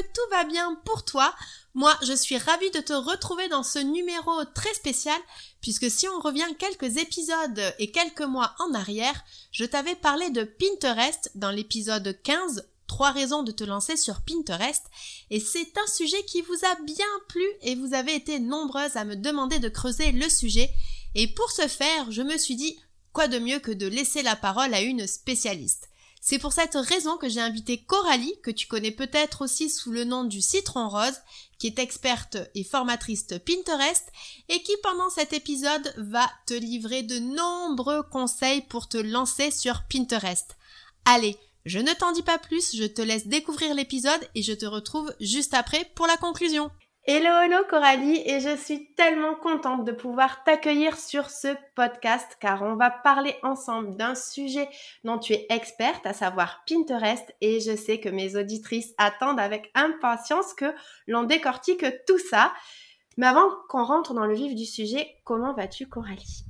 tout va bien pour toi. Moi, je suis ravie de te retrouver dans ce numéro très spécial puisque si on revient quelques épisodes et quelques mois en arrière, je t'avais parlé de Pinterest dans l'épisode 15 trois raisons de te lancer sur Pinterest et c'est un sujet qui vous a bien plu et vous avez été nombreuses à me demander de creuser le sujet et pour ce faire, je me suis dit quoi de mieux que de laisser la parole à une spécialiste. C'est pour cette raison que j'ai invité Coralie, que tu connais peut-être aussi sous le nom du Citron Rose, qui est experte et formatrice Pinterest, et qui pendant cet épisode va te livrer de nombreux conseils pour te lancer sur Pinterest. Allez, je ne t'en dis pas plus, je te laisse découvrir l'épisode et je te retrouve juste après pour la conclusion. Hello, hello Coralie, et je suis tellement contente de pouvoir t'accueillir sur ce podcast car on va parler ensemble d'un sujet dont tu es experte, à savoir Pinterest, et je sais que mes auditrices attendent avec impatience que l'on décortique tout ça. Mais avant qu'on rentre dans le vif du sujet, comment vas-tu Coralie?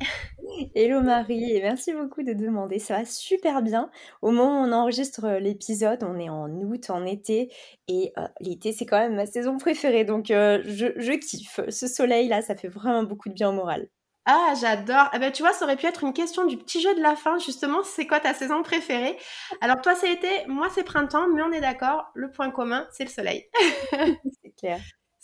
Hello Marie, et merci beaucoup de demander. Ça va super bien. Au moment où on enregistre euh, l'épisode, on est en août, en été, et euh, l'été c'est quand même ma saison préférée, donc euh, je, je, kiffe. Ce soleil là, ça fait vraiment beaucoup de bien au moral. Ah, j'adore. Eh ben, tu vois, ça aurait pu être une question du petit jeu de la fin, justement. C'est quoi ta saison préférée? Alors, toi, c'est été, moi, c'est printemps, mais on est d'accord. Le point commun, c'est le soleil. c'est clair.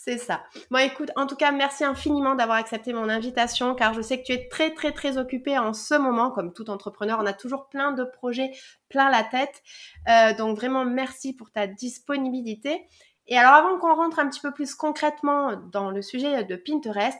C'est ça. Bon, écoute, en tout cas, merci infiniment d'avoir accepté mon invitation, car je sais que tu es très, très, très occupée en ce moment. Comme tout entrepreneur, on a toujours plein de projets plein la tête. Euh, donc, vraiment, merci pour ta disponibilité. Et alors, avant qu'on rentre un petit peu plus concrètement dans le sujet de Pinterest,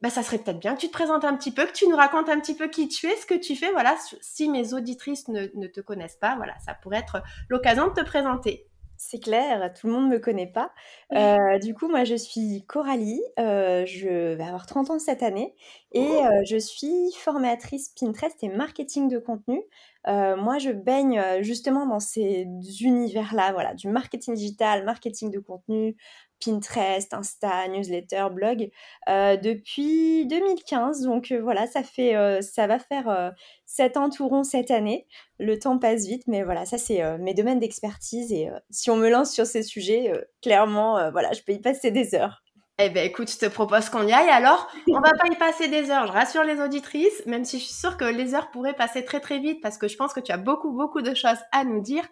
bah, ça serait peut-être bien que tu te présentes un petit peu, que tu nous racontes un petit peu qui tu es, ce que tu fais. Voilà, si mes auditrices ne, ne te connaissent pas, voilà, ça pourrait être l'occasion de te présenter. C'est clair, tout le monde ne me connaît pas. Euh, du coup, moi, je suis Coralie, euh, je vais avoir 30 ans cette année et euh, je suis formatrice Pinterest et marketing de contenu. moi, je baigne justement dans ces univers-là, voilà, du marketing digital, marketing de contenu, Pinterest, Insta, newsletter, blog depuis 2015. Donc voilà, ça fait, ça va faire 7 ans tout rond cette année. Le temps passe vite, mais voilà, ça c'est mes domaines d'expertise et si on me lance sur ces sujets, clairement, voilà, je peux y passer des heures. Eh ben écoute, je te propose qu'on y aille alors. On va pas y passer des heures, je rassure les auditrices, même si je suis sûre que les heures pourraient passer très très vite parce que je pense que tu as beaucoup beaucoup de choses à nous dire.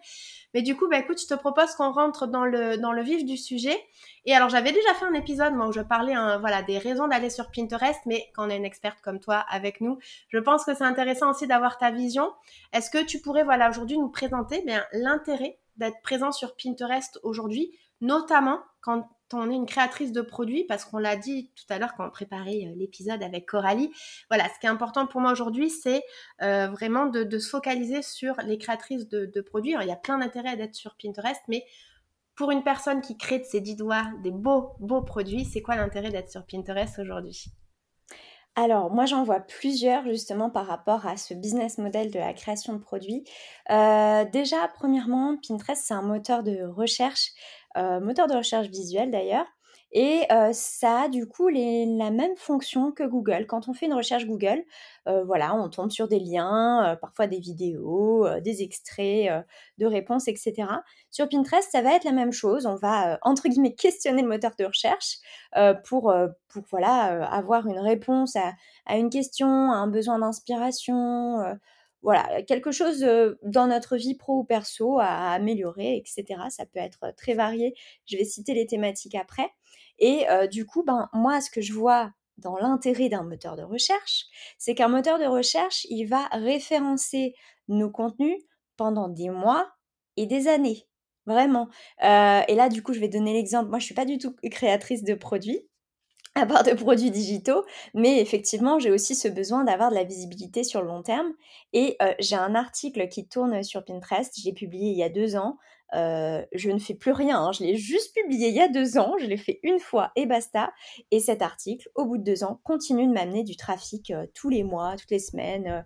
Mais du coup, bah écoute, je te propose qu'on rentre dans le dans le vif du sujet. Et alors j'avais déjà fait un épisode moi où je parlais hein, voilà des raisons d'aller sur Pinterest, mais quand on a une experte comme toi avec nous, je pense que c'est intéressant aussi d'avoir ta vision. Est-ce que tu pourrais voilà aujourd'hui nous présenter bien l'intérêt d'être présent sur Pinterest aujourd'hui, notamment quand on est une créatrice de produits, parce qu'on l'a dit tout à l'heure quand on préparait euh, l'épisode avec Coralie, voilà, ce qui est important pour moi aujourd'hui, c'est euh, vraiment de, se focaliser sur les créatrices de, produits. il y a plein d'intérêts d'être sur Pinterest, mais pour une personne qui crée de ses dix doigts des beaux, beaux produits, c'est quoi l'intérêt d'être sur Pinterest aujourd'hui? Alors, moi, j'en vois plusieurs justement par rapport à ce business model de la création de produits. Euh, déjà, premièrement, Pinterest, c'est un moteur de recherche moteur de recherche visuel d'ailleurs. Et euh, ça a du coup la même fonction que Google. Quand on fait une recherche Google, euh, voilà, on tombe sur des liens, parfois des vidéos, des extraits de réponses, etc. Sur Pinterest, ça va être la même chose. On va entre guillemets questionner le moteur de recherche pour, pour voilà avoir une réponse à, à, une question, à un besoin d'inspiration voilà, quelque chose dans notre vie pro ou perso à améliorer, etc. Ça peut être très varié. Je vais citer les thématiques après. Et du coup, ben, moi, ce que je vois dans l'intérêt d'un moteur de recherche, c'est qu'un moteur de recherche, il va référencer nos contenus pendant des mois et des années. Vraiment. Et là, du coup, je vais donner l'exemple. Moi, je suis pas du tout créatrice de produits, à part de produits digitaux, mais effectivement, j'ai aussi ce besoin d'avoir de la visibilité sur le long terme. Et euh, j'ai un article qui tourne sur Pinterest, j'ai publié il y a deux ans. Euh, je ne fais plus rien, hein. je l'ai juste publié il y a deux ans, je l'ai fait une fois et basta. Et cet article, au bout de deux ans, continue de m'amener du trafic tous les mois, toutes les semaines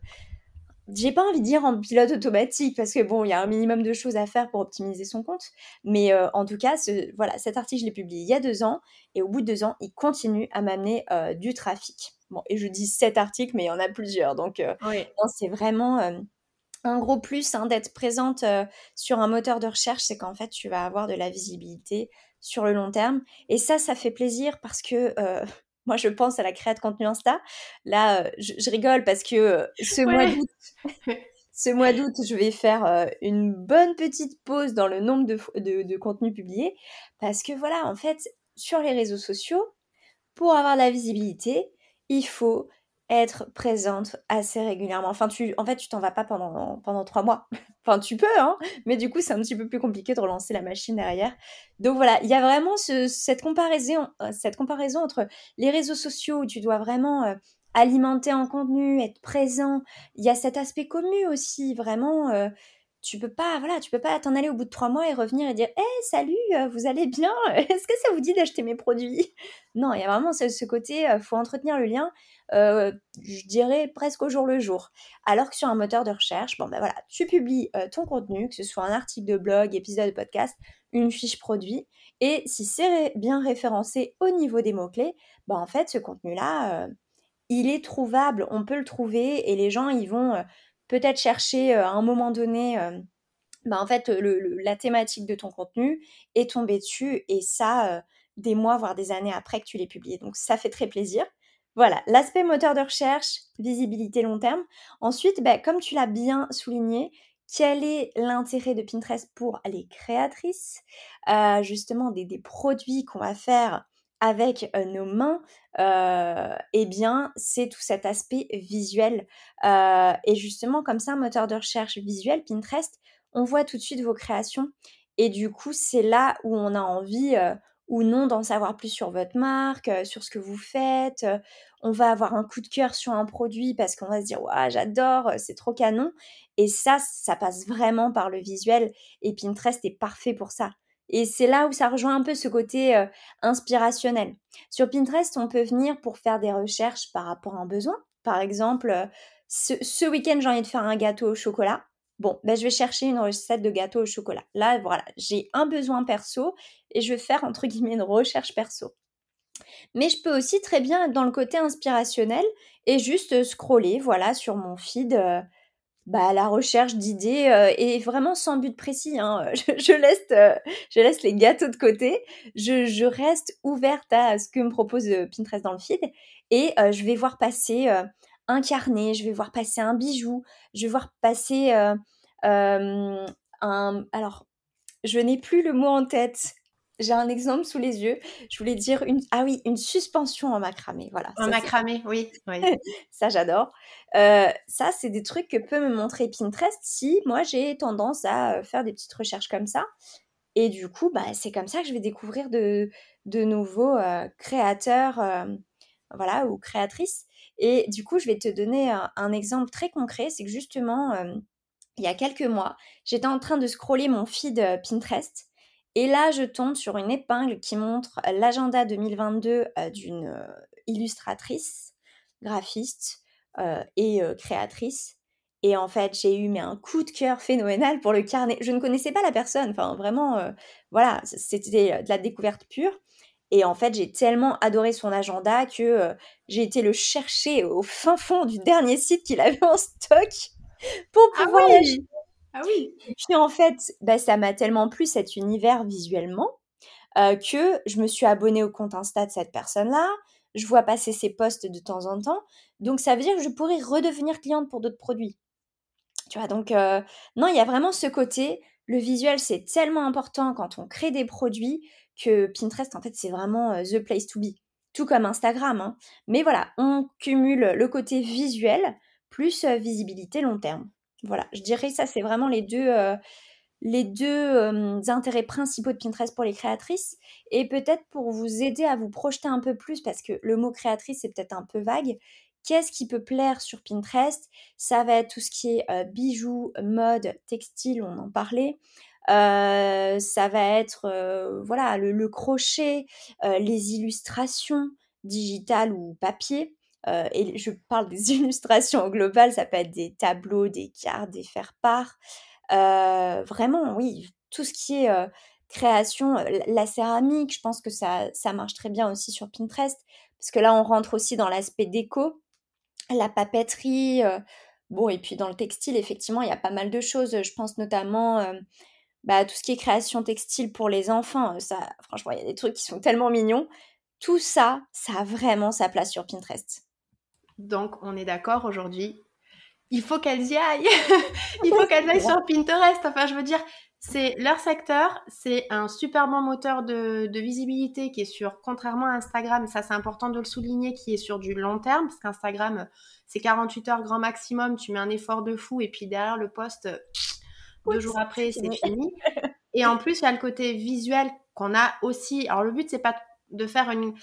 j'ai pas envie de dire en pilote automatique parce que bon, il y a un minimum de choses à faire pour optimiser son compte. Mais euh, en tout cas, ce, voilà, cet article, je l'ai publié il y a deux ans et au bout de deux ans, il continue à m'amener euh, du trafic. Bon, et je dis cet article, mais il y en a plusieurs. Donc, euh, c'est vraiment un gros plus hein, d'être présente sur un moteur de recherche, c'est qu'en fait, tu vas avoir de la visibilité sur le long terme. Et ça, ça fait plaisir parce que moi, je pense à la création de contenu Insta. Là, euh, je, rigole parce que euh, ce mois d'août, ce mois d'août, je vais faire euh, une bonne petite pause dans le nombre de, de, contenus publiés parce que voilà, en fait, sur les réseaux sociaux, pour avoir la visibilité, il faut être présente assez régulièrement. Enfin, tu, en fait, tu t'en vas pas pendant, pendant trois mois. enfin, tu peux, hein, mais du coup, c'est un petit peu plus compliqué de relancer la machine derrière. Donc voilà, il y a vraiment cette, comparaison, euh, cette comparaison entre les réseaux sociaux où tu dois vraiment euh, alimenter en contenu, être présent. Il y a cet aspect commun aussi, vraiment. Euh, tu peux pas, voilà, tu peux pas t'en aller au bout de trois mois et revenir et dire, hé, salut, vous allez bien? Est-ce que ça vous dit d'acheter mes produits? Non, il y a vraiment ce, ce côté, faut entretenir le lien. Euh, je dirais presque au jour le jour. Alors que sur un moteur de recherche, bon ben voilà, tu publies euh, ton contenu, que ce soit un article de blog, épisode de podcast, une fiche produit, et si c'est bien référencé au niveau des mots-clés, ben en fait ce contenu-là, euh, il est trouvable, on peut le trouver, et les gens ils vont peut-être chercher à un moment donné ben en fait, la thématique de ton contenu est tombée dessus et ça, des mois, voire des années après que tu l'aies publié. Donc, ça fait très plaisir. Voilà, l'aspect moteur de recherche, visibilité long terme. Ensuite, bah, comme tu l'as bien souligné, quel est l'intérêt de Pinterest pour les créatrices? Euh, Justement, des, produits qu'on va faire avec euh, nos mains, euh, eh bien, c'est tout cet aspect visuel. et justement, comme ça, un moteur de recherche visuel, Pinterest, on voit tout de suite vos créations. Et du coup, c'est là où on a envie ou non d'en savoir plus sur votre marque, euh, sur ce que vous faites. Euh, on va avoir un coup de cœur sur un produit parce qu'on va se dire ouais, j'adore, euh, c'est trop canon. Et ça, ça passe vraiment par le visuel. Et Pinterest est parfait pour ça. Et c'est là où ça rejoint un peu ce côté inspirationnel. Sur Pinterest, on peut venir pour faire des recherches par rapport à un besoin. Par exemple, ce week-end, j'ai envie de faire un gâteau au chocolat. Bon, ben, je vais chercher une recette de gâteau au chocolat. Là, voilà, j'ai un besoin perso et je vais faire entre guillemets une recherche perso. Mais je peux aussi très bien être dans le côté inspirationnel et juste scroller, voilà, sur mon feed, euh, bah, la recherche d'idées euh, et vraiment sans but précis. Hein. Je, laisse, euh, je laisse les gâteaux de côté. Je, reste ouverte à ce que me propose Pinterest dans le feed et je vais voir passer un carnet, je vais voir passer un bijou, je vais voir passer un... Alors, je n'ai plus le mot en tête. J'ai un exemple sous les yeux. Je voulais dire une ah oui une suspension en macramé. Voilà. En macramé, oui. ça j'adore. ça c'est des trucs que peut me montrer Pinterest si moi j'ai tendance à faire des petites recherches comme ça. Et du coup bah c'est comme ça que je vais découvrir de de nouveaux créateurs voilà ou créatrices et du coup, je vais te donner un, exemple très concret. C'est que justement, euh, il y a quelques mois, j'étais en train de scroller mon feed euh, Pinterest. Et là, je tombe sur une épingle qui montre l'agenda 2022 euh, d'une illustratrice, graphiste et créatrice. Et en fait, j'ai eu mais un coup de cœur phénoménal pour le carnet. Je ne connaissais pas la personne, enfin vraiment, voilà, c'était de la découverte pure. Et en fait, j'ai tellement adoré son agenda que euh, j'ai été le chercher au fin fond du dernier site qu'il avait en stock pour ah pouvoir ah oui. Ah oui. Puis en fait, bah, ça m'a tellement plu cet univers visuellement euh, que je me suis abonnée au compte Insta de cette personne-là. Je vois passer ses posts de temps en temps. Donc ça veut dire que je pourrais redevenir cliente pour d'autres produits. Tu vois, donc euh, non, il y a vraiment ce côté. Le visuel, c'est tellement important quand on crée des produits que Pinterest, en fait, c'est vraiment euh, the place to be. Tout comme Instagram. Hein. Mais voilà, on cumule le côté visuel plus euh, visibilité long terme. Voilà, je dirais ça, c'est vraiment les deux, les deux intérêts principaux de Pinterest pour les créatrices. Et peut-être pour vous aider à vous projeter un peu plus, parce que le mot créatrice, c'est peut-être un peu vague. Qu'est-ce qui peut plaire sur Pinterest? Ça va être tout ce qui est bijoux, mode, textile, on en parlait. Ça va être voilà le, crochet, les illustrations digitales ou papier. et je parle des illustrations globales, ça peut être des tableaux, des cartes, des faire-part. vraiment, oui, tout ce qui est création, la céramique, je pense que ça, ça marche très bien aussi sur Pinterest, parce que là, on rentre aussi dans l'aspect déco, la papeterie, bon, et puis dans le textile, effectivement, il y a pas mal de choses. Je pense notamment bah, tout ce qui est création textile pour les enfants. Ça, franchement, il y a des trucs qui sont tellement mignons. Tout ça, ça a vraiment sa place sur Pinterest. Donc, on est d'accord aujourd'hui. Il faut qu'elles y aillent. il faut qu'elles aillent sur Pinterest. Enfin, je veux dire, c'est leur secteur, c'est un super bon moteur de, de, visibilité qui est sur, contrairement à Instagram, ça c'est important de le souligner, qui est sur du long terme, parce qu'Instagram, c'est 48 heures grand maximum, tu mets un effort de fou, et puis derrière le post, deux jours après, c'est fini. Et en plus, il y a le côté visuel qu'on a aussi. Alors le but, c'est pas de faire une,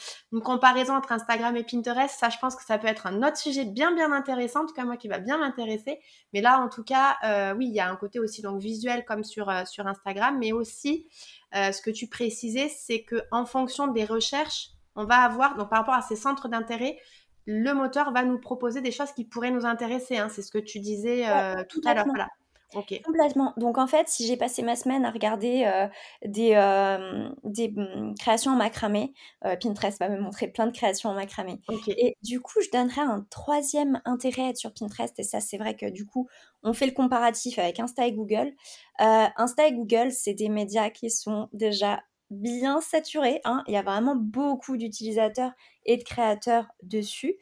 comparaison entre Instagram et Pinterest, ça je pense que ça peut être un autre sujet bien bien intéressant, en tout cas moi qui va bien m'intéresser. Mais là en tout cas, euh, oui, il y a un côté aussi donc visuel comme sur, euh, sur Instagram, mais aussi euh, ce que tu précisais, c'est que en fonction des recherches, on va avoir, donc par rapport à ces centres d'intérêt, le moteur va nous proposer des choses qui pourraient nous intéresser. Hein. c'est ce que tu disais tout à l'heure. Voilà. Complètement. Donc en fait, si j'ai passé ma semaine à regarder euh, des, euh, des mmh, créations en macramé, euh, Pinterest va me montrer plein de créations en macramé. Et du coup, je donnerais un troisième intérêt sur Pinterest. Et ça, c'est vrai que du coup, on fait le comparatif avec Insta et Google. Insta et Google, c'est des médias qui sont déjà bien saturés. Hein. Il y a vraiment beaucoup d'utilisateurs et de créateurs dessus.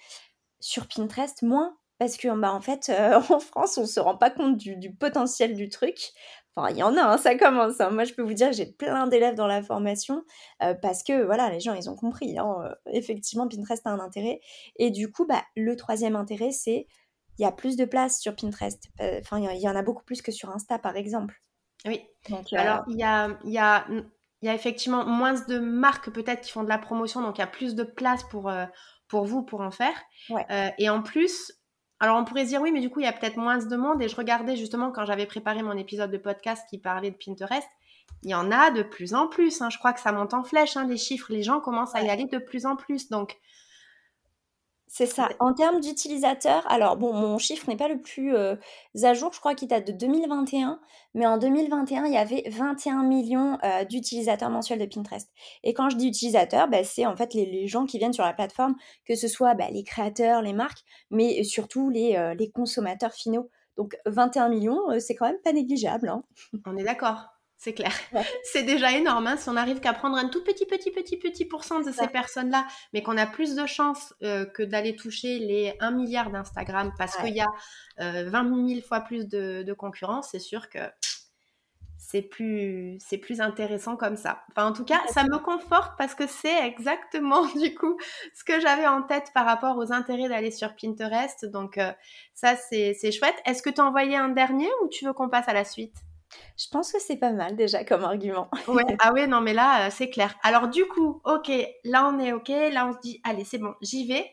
Sur Pinterest, moins parce que, bah, en fait, euh, en France, on se rend pas compte du, potentiel du truc. Enfin, il y en a, hein, ça commence. Hein. Moi, je peux vous dire, j'ai plein d'élèves dans la formation euh, parce que, voilà, les gens, ils ont compris. Hein, euh, effectivement, Pinterest a un intérêt. Et du coup, bah, le troisième intérêt, c'est il y a plus de place sur Pinterest. Enfin, il y, en a beaucoup plus que sur Insta, par exemple. Oui. Alors, il y a, y, a, y a effectivement moins de marques peut-être qui font de la promotion, donc il y a plus de place pour, pour vous pour en faire. et en plus, alors on pourrait se dire oui, mais du coup il y a peut-être moins de monde. Et je regardais justement quand j'avais préparé mon épisode de podcast qui parlait de Pinterest, il y en a de plus en plus. Hein. Je crois que ça monte en flèche, hein, les chiffres. Les gens commencent à y aller de plus en plus. Donc c'est ça. En termes d'utilisateurs, alors bon, mon chiffre n'est pas le plus euh, à jour, je crois qu'il date de 2021, mais en 2021, il y avait 21 millions euh, d'utilisateurs mensuels de Pinterest. Et quand je dis utilisateurs, bah, c'est en fait les, gens qui viennent sur la plateforme, que ce soit bah, les créateurs, les marques, mais surtout les, euh, les consommateurs finaux. Donc 21 millions, c'est quand même pas négligeable. Hein. On est d'accord. C'est clair. C'est déjà énorme. Hein, si on arrive qu'à prendre un tout petit, petit, petit, petit pourcent de ces personnes-là, mais qu'on a plus de chances euh, que d'aller toucher les 1 milliard d'Instagram parce qu'il y a 20 euh, 000 fois plus de, concurrence, c'est sûr que c'est plus, c'est plus intéressant comme ça. Enfin, en tout cas, ça me conforte parce que c'est exactement, du coup, ce que j'avais en tête par rapport aux intérêts d'aller sur Pinterest. Donc, euh, ça, c'est chouette. Est-ce que tu as envoyé un dernier ou tu veux qu'on passe à la suite? Je pense que c'est pas mal déjà comme argument. Ouais. Ah ouais, non, mais là, euh, c'est clair. Alors du coup, ok, là on est ok, là on se dit, allez, c'est bon, j'y vais.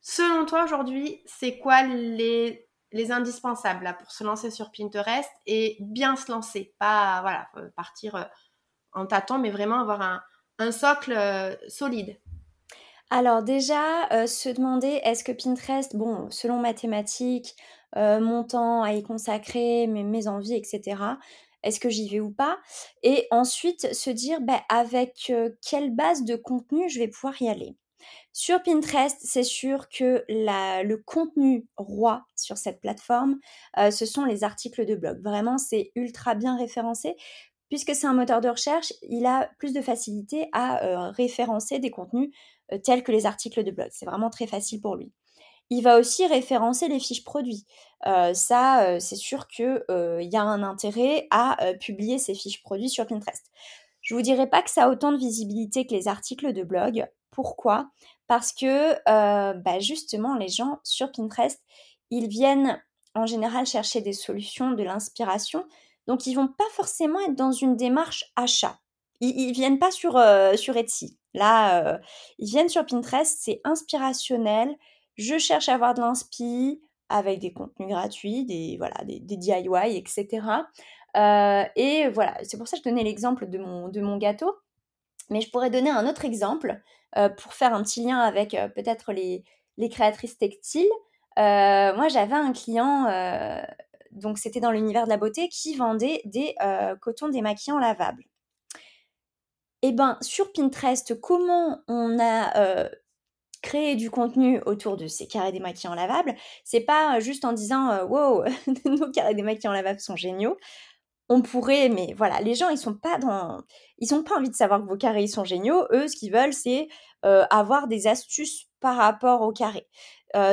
Selon toi aujourd'hui, c'est quoi les, les indispensables là, pour se lancer sur Pinterest et bien se lancer? Pas voilà, euh, partir euh, en tâton, mais vraiment avoir un, un socle solide. Alors déjà, se demander est-ce que Pinterest, bon, selon mathématiques, euh, mon temps à y consacrer, mes, envies, etc. Est-ce que j'y vais ou pas? Et ensuite se dire bah, avec euh, quelle base de contenu je vais pouvoir y aller? Sur Pinterest, c'est sûr que le contenu roi sur cette plateforme, euh, ce sont les articles de blog. Vraiment, c'est ultra bien référencé. Puisque c'est un moteur de recherche, il a plus de facilité à référencer des contenus tels que les articles de blog. C'est vraiment très facile pour lui. Il va aussi référencer les fiches produits. Euh, ça, euh, c'est sûr qu'il euh, y a un intérêt à publier ces fiches produits sur Pinterest. Je vous dirais pas que ça a autant de visibilité que les articles de blog. Pourquoi? Parce que bah, justement, les gens sur Pinterest, ils viennent en général chercher des solutions, de l'inspiration. Donc, ils vont pas forcément être dans une démarche achat. Ils, ne viennent pas sur, sur Etsy. Là, ils viennent sur Pinterest, c'est inspirationnel. Je cherche à avoir de l'inspi avec des contenus gratuits, des, voilà, des, DIY, etc. Euh, et voilà, c'est pour ça que je donnais l'exemple de mon, gâteau. Mais je pourrais donner un autre exemple pour faire un petit lien avec peut-être les, créatrices textiles. moi, j'avais un client donc c'était dans l'univers de la beauté, qui vendait des cotons démaquillants lavables. Et eh ben sur Pinterest, comment on a créé du contenu autour de ces carrés démaquillants lavables C'est pas juste en disant wow, nos carrés démaquillants lavables sont géniaux. On pourrait, mais voilà, les gens ils sont pas dans, ils ont pas envie de savoir que vos carrés sont géniaux. Eux, ce qu'ils veulent, c'est avoir des astuces par rapport aux carrés.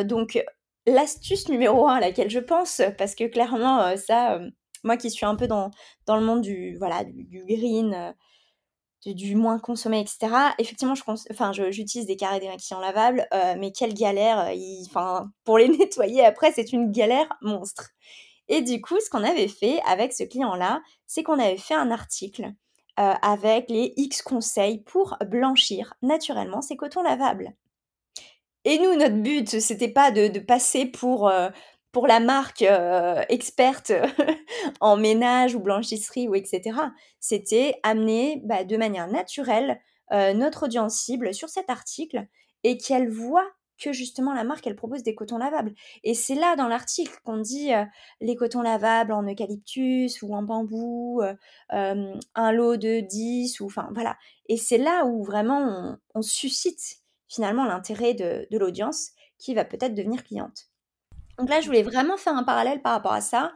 donc l'astuce numéro un à laquelle je pense, parce que clairement, ça, moi qui suis un peu dans, dans le monde du, voilà, du, green, euh, du, moins consommé, etc., effectivement, j'utilise des carrés démaquillants lavables, mais quelle galère, enfin, pour les nettoyer après, c'est une galère monstre. Et du coup, ce qu'on avait fait avec ce client-là, c'est qu'on avait fait un article avec les X conseils pour blanchir naturellement ces cotons lavables. Et nous, notre but, c'était pas de, passer pour, euh, pour la marque euh, experte en ménage ou blanchisserie ou etc. C'était amener bah, de manière naturelle euh, notre audience cible sur cet article et qu'elle voit que justement la marque elle propose des cotons lavables. Et c'est là dans l'article qu'on dit les cotons lavables en eucalyptus ou en bambou, un lot de 10 ou enfin voilà. Et c'est là où vraiment on suscite finalement l'intérêt de, l'audience qui va peut-être devenir cliente. Donc là, je voulais vraiment faire un parallèle par rapport à ça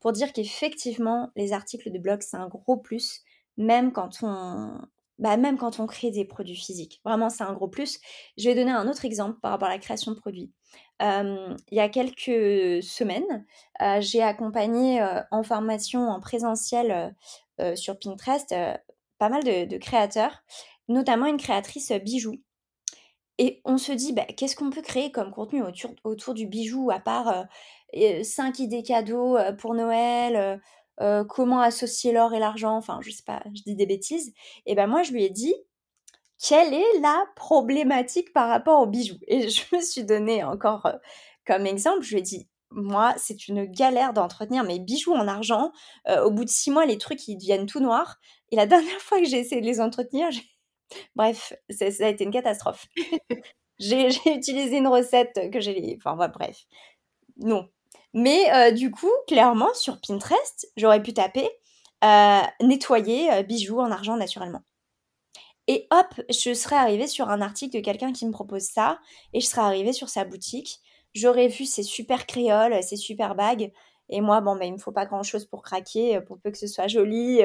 pour dire qu'effectivement, les articles de blog, c'est un gros plus, même quand on, bah, même quand on crée des produits physiques. Vraiment, c'est un gros plus. Je vais donner un autre exemple par rapport à la création de produits. il y a quelques semaines, euh, j'ai accompagné euh, en formation en présentiel euh, sur Pinterest pas mal de, de, créateurs, notamment une créatrice bijoux et on se dit, bah, qu'est-ce qu'on peut créer comme contenu autour, du bijou, à part 5 idées cadeaux pour Noël, comment associer l'or et l'argent, enfin, je sais pas, je dis des bêtises. Et ben moi, je lui ai dit, quelle est la problématique par rapport aux bijoux Et je me suis donné encore comme exemple, je lui ai dit, moi, c'est une galère d'entretenir mes bijoux en argent. au bout de six mois, les trucs, ils deviennent tout noirs. Et la dernière fois que j'ai essayé de les entretenir, j'ai Bref, ça a été une catastrophe. j'ai utilisé une recette que j'ai... Enfin, bref. Non. Mais euh, du coup, clairement, sur Pinterest, j'aurais pu taper euh, nettoyer euh, bijoux en argent naturellement. Et hop, je serais arrivée sur un article de quelqu'un qui me propose ça, et je serais arrivée sur sa boutique. J'aurais vu ces super créoles, ces super bagues, et moi, bon, ben, il me faut pas grand chose pour craquer, pour peu que ce soit joli.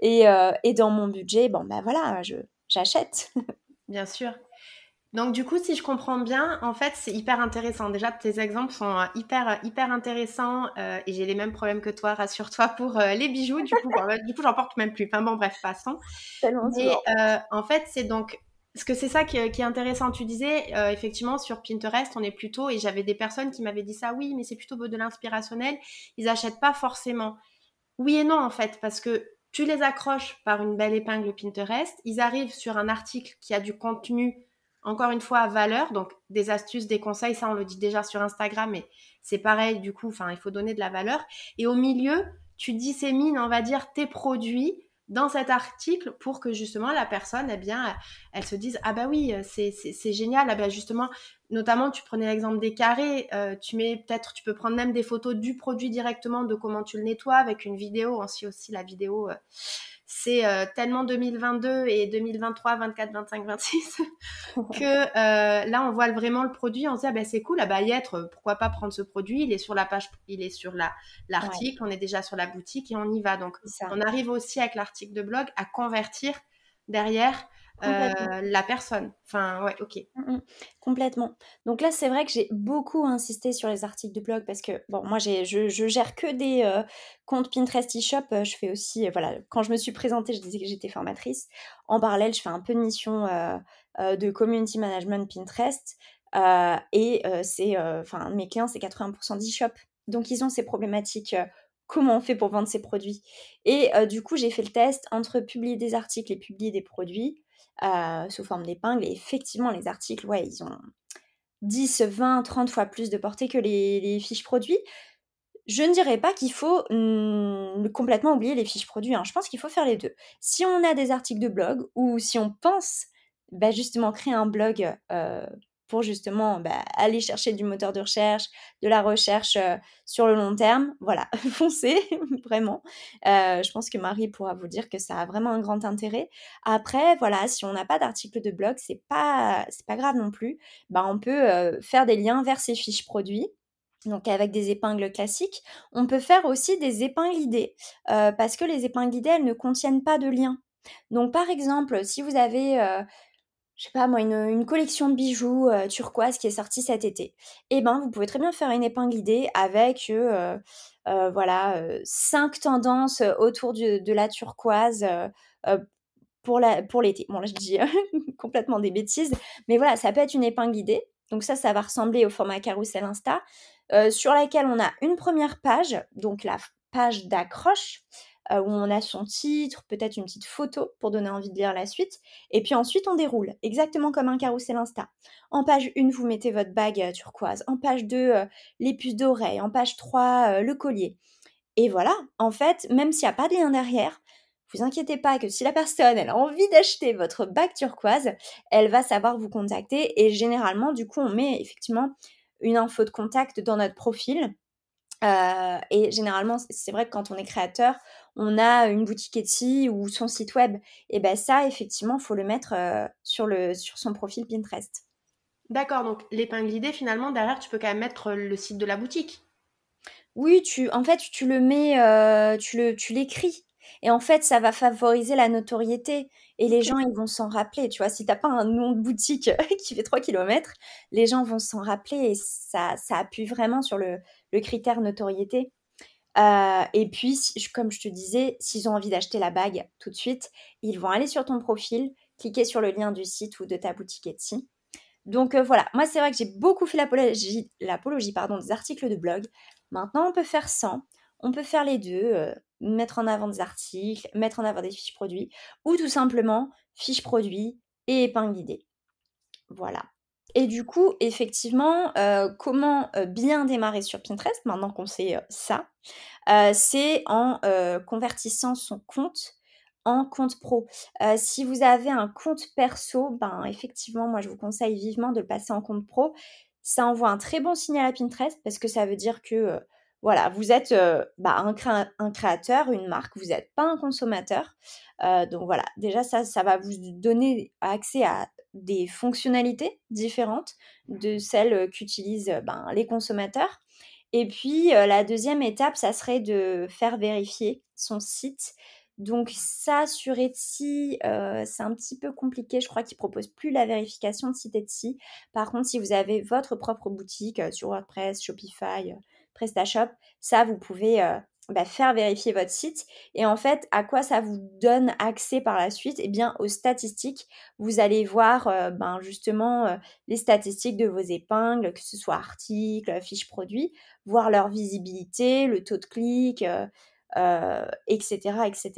et, et, dans mon budget, bon, ben voilà, je, j'achète. Bien sûr. Donc du coup, si je comprends bien, en fait, c'est hyper intéressant. Déjà, tes exemples sont euh, hyper euh, hyper intéressants euh, et j'ai les mêmes problèmes que toi, rassure-toi pour les bijoux. Du coup, du coup, j'en porte même plus. Enfin bon, bref, passons. Et en fait, c'est donc parce que c'est ça qui, est intéressant. Tu disais effectivement sur Pinterest, on est plutôt et j'avais des personnes qui m'avaient dit ça. Oui, mais c'est plutôt de l'inspirationnel. Ils achètent pas forcément. Oui et non en fait, parce que tu les accroches par une belle épingle Pinterest. Ils arrivent sur un article qui a du contenu, encore une fois, à valeur. Donc, des astuces, des conseils, ça, on le dit déjà sur Instagram, mais c'est pareil, du coup, il faut donner de la valeur. Et au milieu, tu dissémines, on va dire, tes produits dans cet article pour que justement la personne, eh bien, elle se dise ah bah oui, c'est génial. Ah bah justement, notamment tu prenais l'exemple des carrés, euh, tu mets peut-être, tu peux prendre même des photos du produit directement de comment tu le nettoies avec une vidéo. Aussi aussi la vidéo, euh, c'est euh, tellement 2022 et 2023, 24, 25, 26 que euh, là on voit vraiment le produit, on se dit ah ben c'est cool, bah y être, pourquoi pas prendre ce produit, il est sur la page, il est sur la l'article, on est déjà sur la boutique et on y va. Donc on arrive aussi avec l'article de blog à convertir derrière euh, la personne. Enfin, ouais, ok. Mmh, mmh. Complètement. Donc là, c'est vrai que j'ai beaucoup insisté sur les articles de blog parce que, bon, moi, je, je gère que des euh, comptes Pinterest eShop. Euh, je fais aussi, voilà, quand je me suis présentée, je disais que j'étais formatrice. En parallèle, je fais un peu de mission de community management Pinterest. et c'est, enfin, mes clients, c'est 80% d'e-shop. Donc, ils ont ces problématiques. comment on fait pour vendre ces produits Et du coup, j'ai fait le test entre publier des articles et publier des produits sous forme d'épingle. Et effectivement, les articles, ouais, ils ont 10, 20, 30 fois plus de portée que les, fiches produits. Je ne dirais pas qu'il faut mmh, complètement oublier les fiches produits. Hein. Je pense qu'il faut faire les deux. Si on a des articles de blog ou si on pense bah, justement créer un blog pour justement bah, aller chercher du moteur de recherche, de la recherche sur le long terme. Voilà, foncez, vraiment. je pense que Marie pourra vous dire que ça a vraiment un grand intérêt. Après, voilà, si on n'a pas d'article de blog, c'est pas, pas grave non plus. Bah, on peut faire des liens vers ces fiches produits. Donc avec des épingles classiques, on peut faire aussi des épingles idées, parce que les épingles idées, elles ne contiennent pas de lien. Donc par exemple, si vous avez je sais pas moi, une, collection de bijoux euh, turquoise qui est sortie cet été. Eh ben, vous pouvez très bien faire une épingle idée avec, euh, euh, voilà, cinq tendances autour de la turquoise pour la, pour l'été. Bon, là, je dis complètement des bêtises, mais voilà, ça peut être une épingle idée. Donc ça, ça va ressembler au format carousel Insta, sur laquelle on a une première page, donc la page d'accroche, euh, où on a son titre, peut-être une petite photo pour donner envie de lire la suite. Et puis ensuite, on déroule, exactement comme un carrousel Insta. En page 1, vous mettez votre bague euh, turquoise. En page 2, euh, les puces d'oreilles. En page 3, le collier. Et voilà, en fait, même s'il n'y a pas de lien derrière, vous inquiétez pas que si la personne a envie d'acheter votre bague turquoise, elle va savoir vous contacter et généralement du coup on met effectivement une info de contact dans notre profil. Et généralement c'est vrai que quand on est créateur, on a une boutique Etsy ou son site web. Et ben ça, effectivement, il faut le mettre euh, sur, le, sur son profil Pinterest. D'accord, donc l'épingle idée, finalement, derrière, tu peux quand même mettre le site de la boutique. Oui, tu, en fait, tu le mets, euh, tu, le, tu l'écris. Et en fait, ça va favoriser la notoriété. Et les gens, ils vont s'en rappeler. Tu vois, si tu n'as pas un nom de boutique qui fait 3 km, les gens vont s'en rappeler et ça, ça appuie vraiment sur le, le critère notoriété. Euh, et puis, comme je te disais, s'ils ont envie d'acheter la bague tout de suite, ils vont aller sur ton profil, cliquer sur le lien du site ou de ta boutique Etsy. Donc euh, voilà, moi c'est vrai que j'ai beaucoup fait l'apologie, l'apologie des articles de blog. Maintenant, on peut faire 100, on peut faire les deux, euh, mettre en avant des articles, mettre en avant des fiches produits, ou tout simplement fiches produits et épingle d'idées. Voilà. Et du coup, effectivement, euh, comment euh, bien démarrer sur Pinterest, maintenant qu'on sait euh, ça, c'est en convertissant son compte en compte pro. si vous avez un compte perso, ben effectivement, moi je vous conseille vivement de le passer en compte pro. Ça envoie un très bon signal à Pinterest parce que ça veut dire que voilà, vous êtes bah, un, un, créateur, une marque, vous n'êtes pas un consommateur. donc voilà, déjà ça, ça va vous donner accès à des fonctionnalités différentes de celles qu'utilisent ben, les consommateurs. Et puis la deuxième étape, ça serait de faire vérifier son site. Donc ça, sur Etsy, c'est un petit peu compliqué. Je crois qu'ils ne proposent plus la vérification de site Etsy. Par contre, si vous avez votre propre boutique sur WordPress, Shopify, PrestaShop, ça, vous pouvez bah, faire vérifier votre site. Et en fait, à quoi ça vous donne accès par la suite? Eh bien, aux statistiques. Vous allez voir euh, ben, justement euh, les statistiques de vos épingles, que ce soit articles, fiches produits, voir leur visibilité, le taux de clic, etc., euh, etc.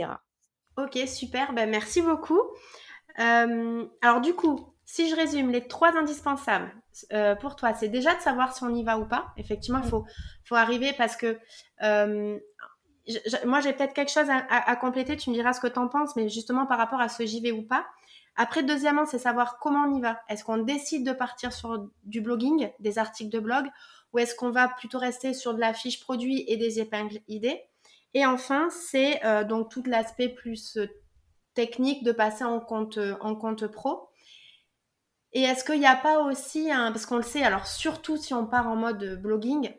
Ok, super. Ben, merci beaucoup. alors du coup, si je résume, les trois indispensables pour toi, c'est déjà de savoir si on y va ou pas. Effectivement, il faut, faut arriver parce que moi, j'ai peut-être quelque chose à, compléter. Tu me diras ce que tu en penses, mais justement par rapport à ce j'y vais ou pas. Après, deuxièmement, c'est savoir comment on y va. Est-ce qu'on décide de partir sur du blogging, des articles de blog, ou est-ce qu'on va plutôt rester sur de la fiche produit et des épingles idées? Et enfin, c'est euh, donc tout l'aspect plus euh, technique de passer en compte, euh, en compte pro. Et est-ce qu'il n'y a pas aussi. Parce qu'on le sait, alors surtout si on part en mode blogging,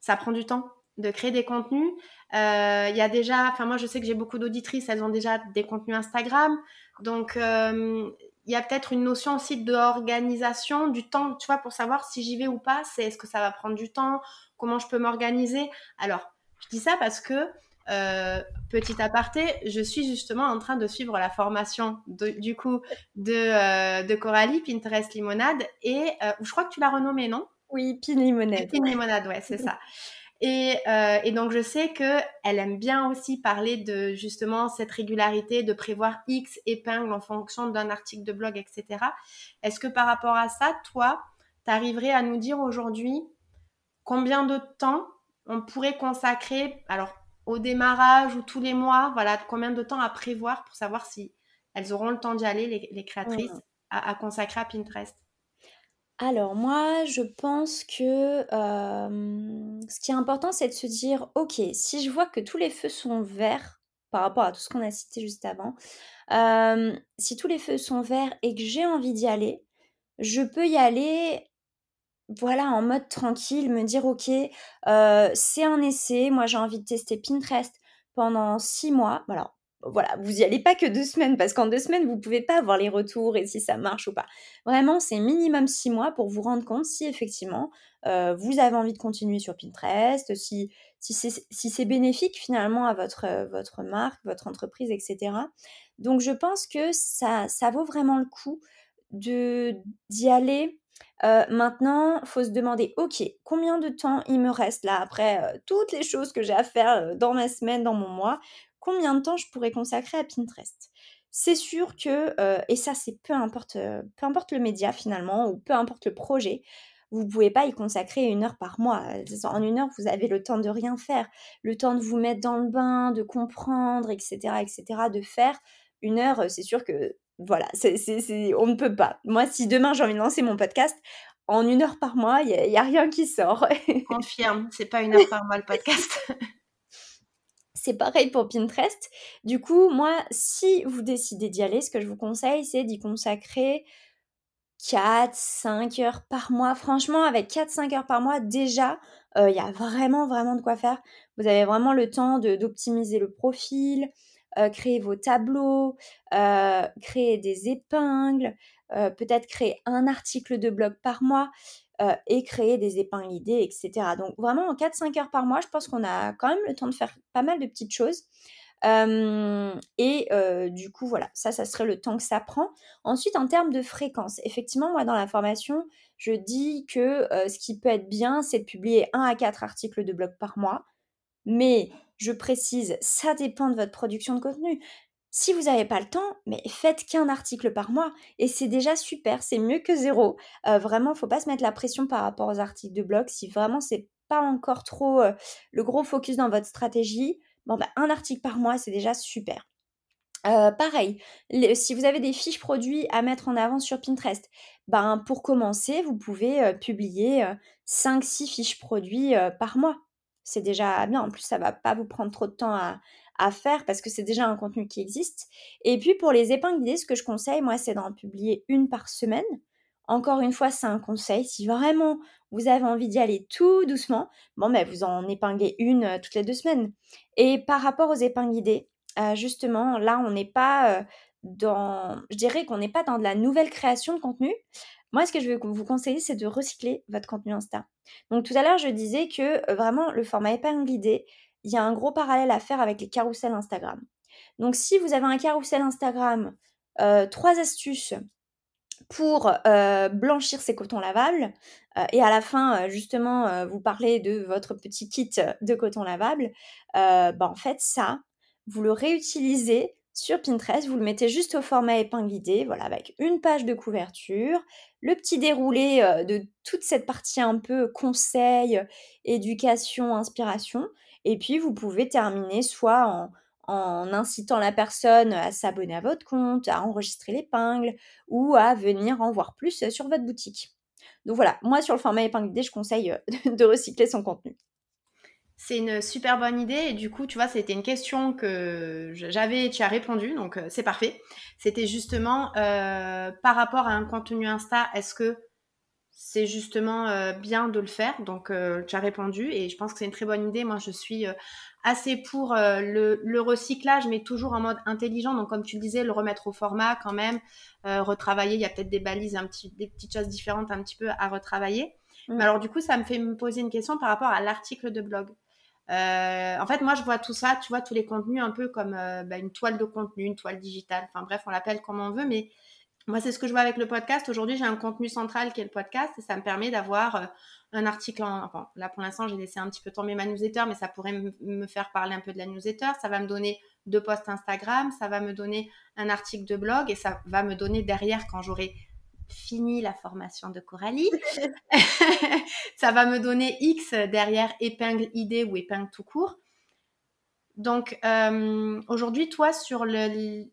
ça prend du temps de créer des contenus. Euh, il y a déjà, enfin moi je sais que j'ai beaucoup d'auditrices, elles ont déjà des contenus Instagram, donc euh, il y a peut-être une notion aussi d'organisation, du temps, tu vois, pour savoir si j'y vais ou pas. C'est est-ce que ça va prendre du temps, comment je peux m'organiser? Alors je dis ça parce que euh, petit aparté, je suis justement en train de suivre la formation du coup de, de Coralie Pinterest Limonade et je crois que tu l'as renommée, non? Oui, Pin Limonade. Pin Limonade, ouais, c'est ça. Et, euh, et, donc je sais que elle aime bien aussi parler de justement cette régularité, de prévoir X épingles en fonction d'un article de blog, etc. Est-ce que par rapport à ça, toi, tu arriverais à nous dire aujourd'hui combien de temps on pourrait consacrer, alors au démarrage ou tous les mois, voilà, combien de temps à prévoir pour savoir si elles auront le temps d'y aller, les, créatrices, mmh. à, consacrer à Pinterest? Alors moi, je pense que ce qui est important, c'est de se dire, ok, si je vois que tous les feux sont verts par rapport à tout ce qu'on a cité juste avant, si tous les feux sont verts et que j'ai envie d'y aller, je peux y aller voilà, en mode tranquille, me dire ok, c'est un essai, moi j'ai envie de tester Pinterest pendant six mois. Alors voilà, vous y allez pas que deux semaines parce qu'en deux semaines vous pouvez pas avoir les retours et si ça marche ou pas. Vraiment, c'est minimum six mois pour vous rendre compte si effectivement vous avez envie de continuer sur Pinterest, si c'est bénéfique finalement à votre votre marque, votre entreprise, etc. Donc je pense que ça vaut vraiment le coup d'y aller Maintenant, maintenant, faut se demander, ok, combien de temps il me reste là après toutes les choses que j'ai à faire dans ma semaine, dans mon mois, combien de temps je pourrais consacrer à Pinterest C'est sûr que, et ça c'est peu importe, peu importe le média finalement, ou peu importe le projet, vous ne pouvez pas y consacrer une heure par mois. En une heure, vous avez le temps de rien faire, le temps de vous mettre dans le bain, de comprendre, etc., etc., de faire. Une heure, c'est sûr que voilà, c'est, on ne peut pas. Moi, si demain j'ai envie de lancer mon podcast, en une heure par mois, il n'y a, rien qui sort. Confirme, c'est pas une heure par mois le podcast. c'est pareil pour Pinterest. Du coup, moi, si vous décidez d'y aller, ce que je vous conseille, c'est d'y consacrer 4, 5 heures par mois. Franchement, avec 4, 5 heures par mois, déjà, euh, il y a vraiment, vraiment de quoi faire. Vous avez vraiment le temps d'optimiser le profil, euh, créer vos tableaux, euh, créer des épingles, peut-être créer un article de blog par mois et créer des épingles idées, etc. Donc vraiment en 4-5 heures par mois, je pense qu'on a quand même le temps de faire pas mal de petites choses. et du coup, voilà, ça, ça serait le temps que ça prend. Ensuite, en termes de fréquence, effectivement, moi, dans la formation, je dis que ce qui peut être bien, c'est de publier 1 à 4 articles de blog par mois. Mais je précise, ça dépend de votre production de contenu. Si vous n'avez pas le temps, mais faites qu'un article par mois et c'est déjà super, c'est mieux que zéro. Euh, vraiment, faut pas se mettre la pression par rapport aux articles de blog. Si vraiment c'est pas encore trop euh, le gros focus dans votre stratégie, bon bah, un article par mois, c'est déjà super. Euh, pareil, si vous avez des fiches produits à mettre en avant sur Pinterest, ben, pour commencer, vous pouvez publier 5-6 fiches produits par mois c'est déjà bien. En plus, ça va pas vous prendre trop de temps à, faire parce que c'est déjà un contenu qui existe. Et puis pour les épingles d'idées, ce que je conseille, moi, c'est d'en publier une par semaine. Encore une fois, c'est un conseil. Si vraiment vous avez envie d'y aller tout doucement, bon, ben, vous en épinglez une euh, toutes les deux semaines. Et par rapport aux épingles d'idées, euh, justement, là, on n'est pas euh, dans, je dirais qu'on n'est pas dans de la nouvelle création de contenu. Moi, ce que je vais vous conseiller, c'est de recycler votre contenu Insta. Donc tout à l'heure, je disais que vraiment, le format épingle idée, il y a un gros parallèle à faire avec les carousels Instagram. Donc si vous avez un carousel Instagram, trois astuces pour blanchir ses cotons lavables, et à la fin, justement, vous parlez de votre petit kit de coton lavable, bah, en fait, ça, vous le réutilisez sur Pinterest, vous le mettez juste au format épingle voilà, avec une page de couverture, le petit déroulé euh, de toute cette partie un peu conseil, éducation, inspiration, et puis vous pouvez terminer soit en, incitant la personne à s'abonner à votre compte, à enregistrer l'épingle ou à venir en voir plus sur votre boutique. Donc voilà, moi sur le format épingle idée, je conseille euh, de recycler son contenu. C'est une super bonne idée et du coup, tu vois, c'était une question que j'avais et tu as répondu, donc euh, c'est parfait. C'était justement euh, par rapport à un contenu Insta, est-ce que c'est justement euh, bien de le faire Donc tu as répondu et je pense que c'est une très bonne idée. Moi, je suis assez pour le, recyclage, mais toujours en mode intelligent. Donc comme tu le disais, le remettre au format quand même, retravailler. Il y a peut-être des balises, un petit, des petites choses différentes un petit peu à retravailler. Mais alors du coup, ça me fait me poser une question par rapport à l'article de blog. Euh, en fait, moi, je vois tout ça, tu vois, tous les contenus un peu comme euh, bah, une toile de contenu, une toile digitale. Enfin bref, on l'appelle comme on veut, mais moi, c'est ce que je vois avec le podcast. Aujourd'hui, j'ai un contenu central qui est le podcast et ça me permet d'avoir un article en. Enfin, là, pour l'instant, j'ai laissé un petit peu tomber ma newsletter, mais ça pourrait me faire parler un peu de la newsletter. Ça va me donner deux posts Instagram, ça va me donner un article de blog et ça va me donner derrière, quand j'aurai fini la formation de Coralie, ça va me donner X derrière épingle idée ou épingle tout court. Donc, euh, aujourd'hui, toi, sur le,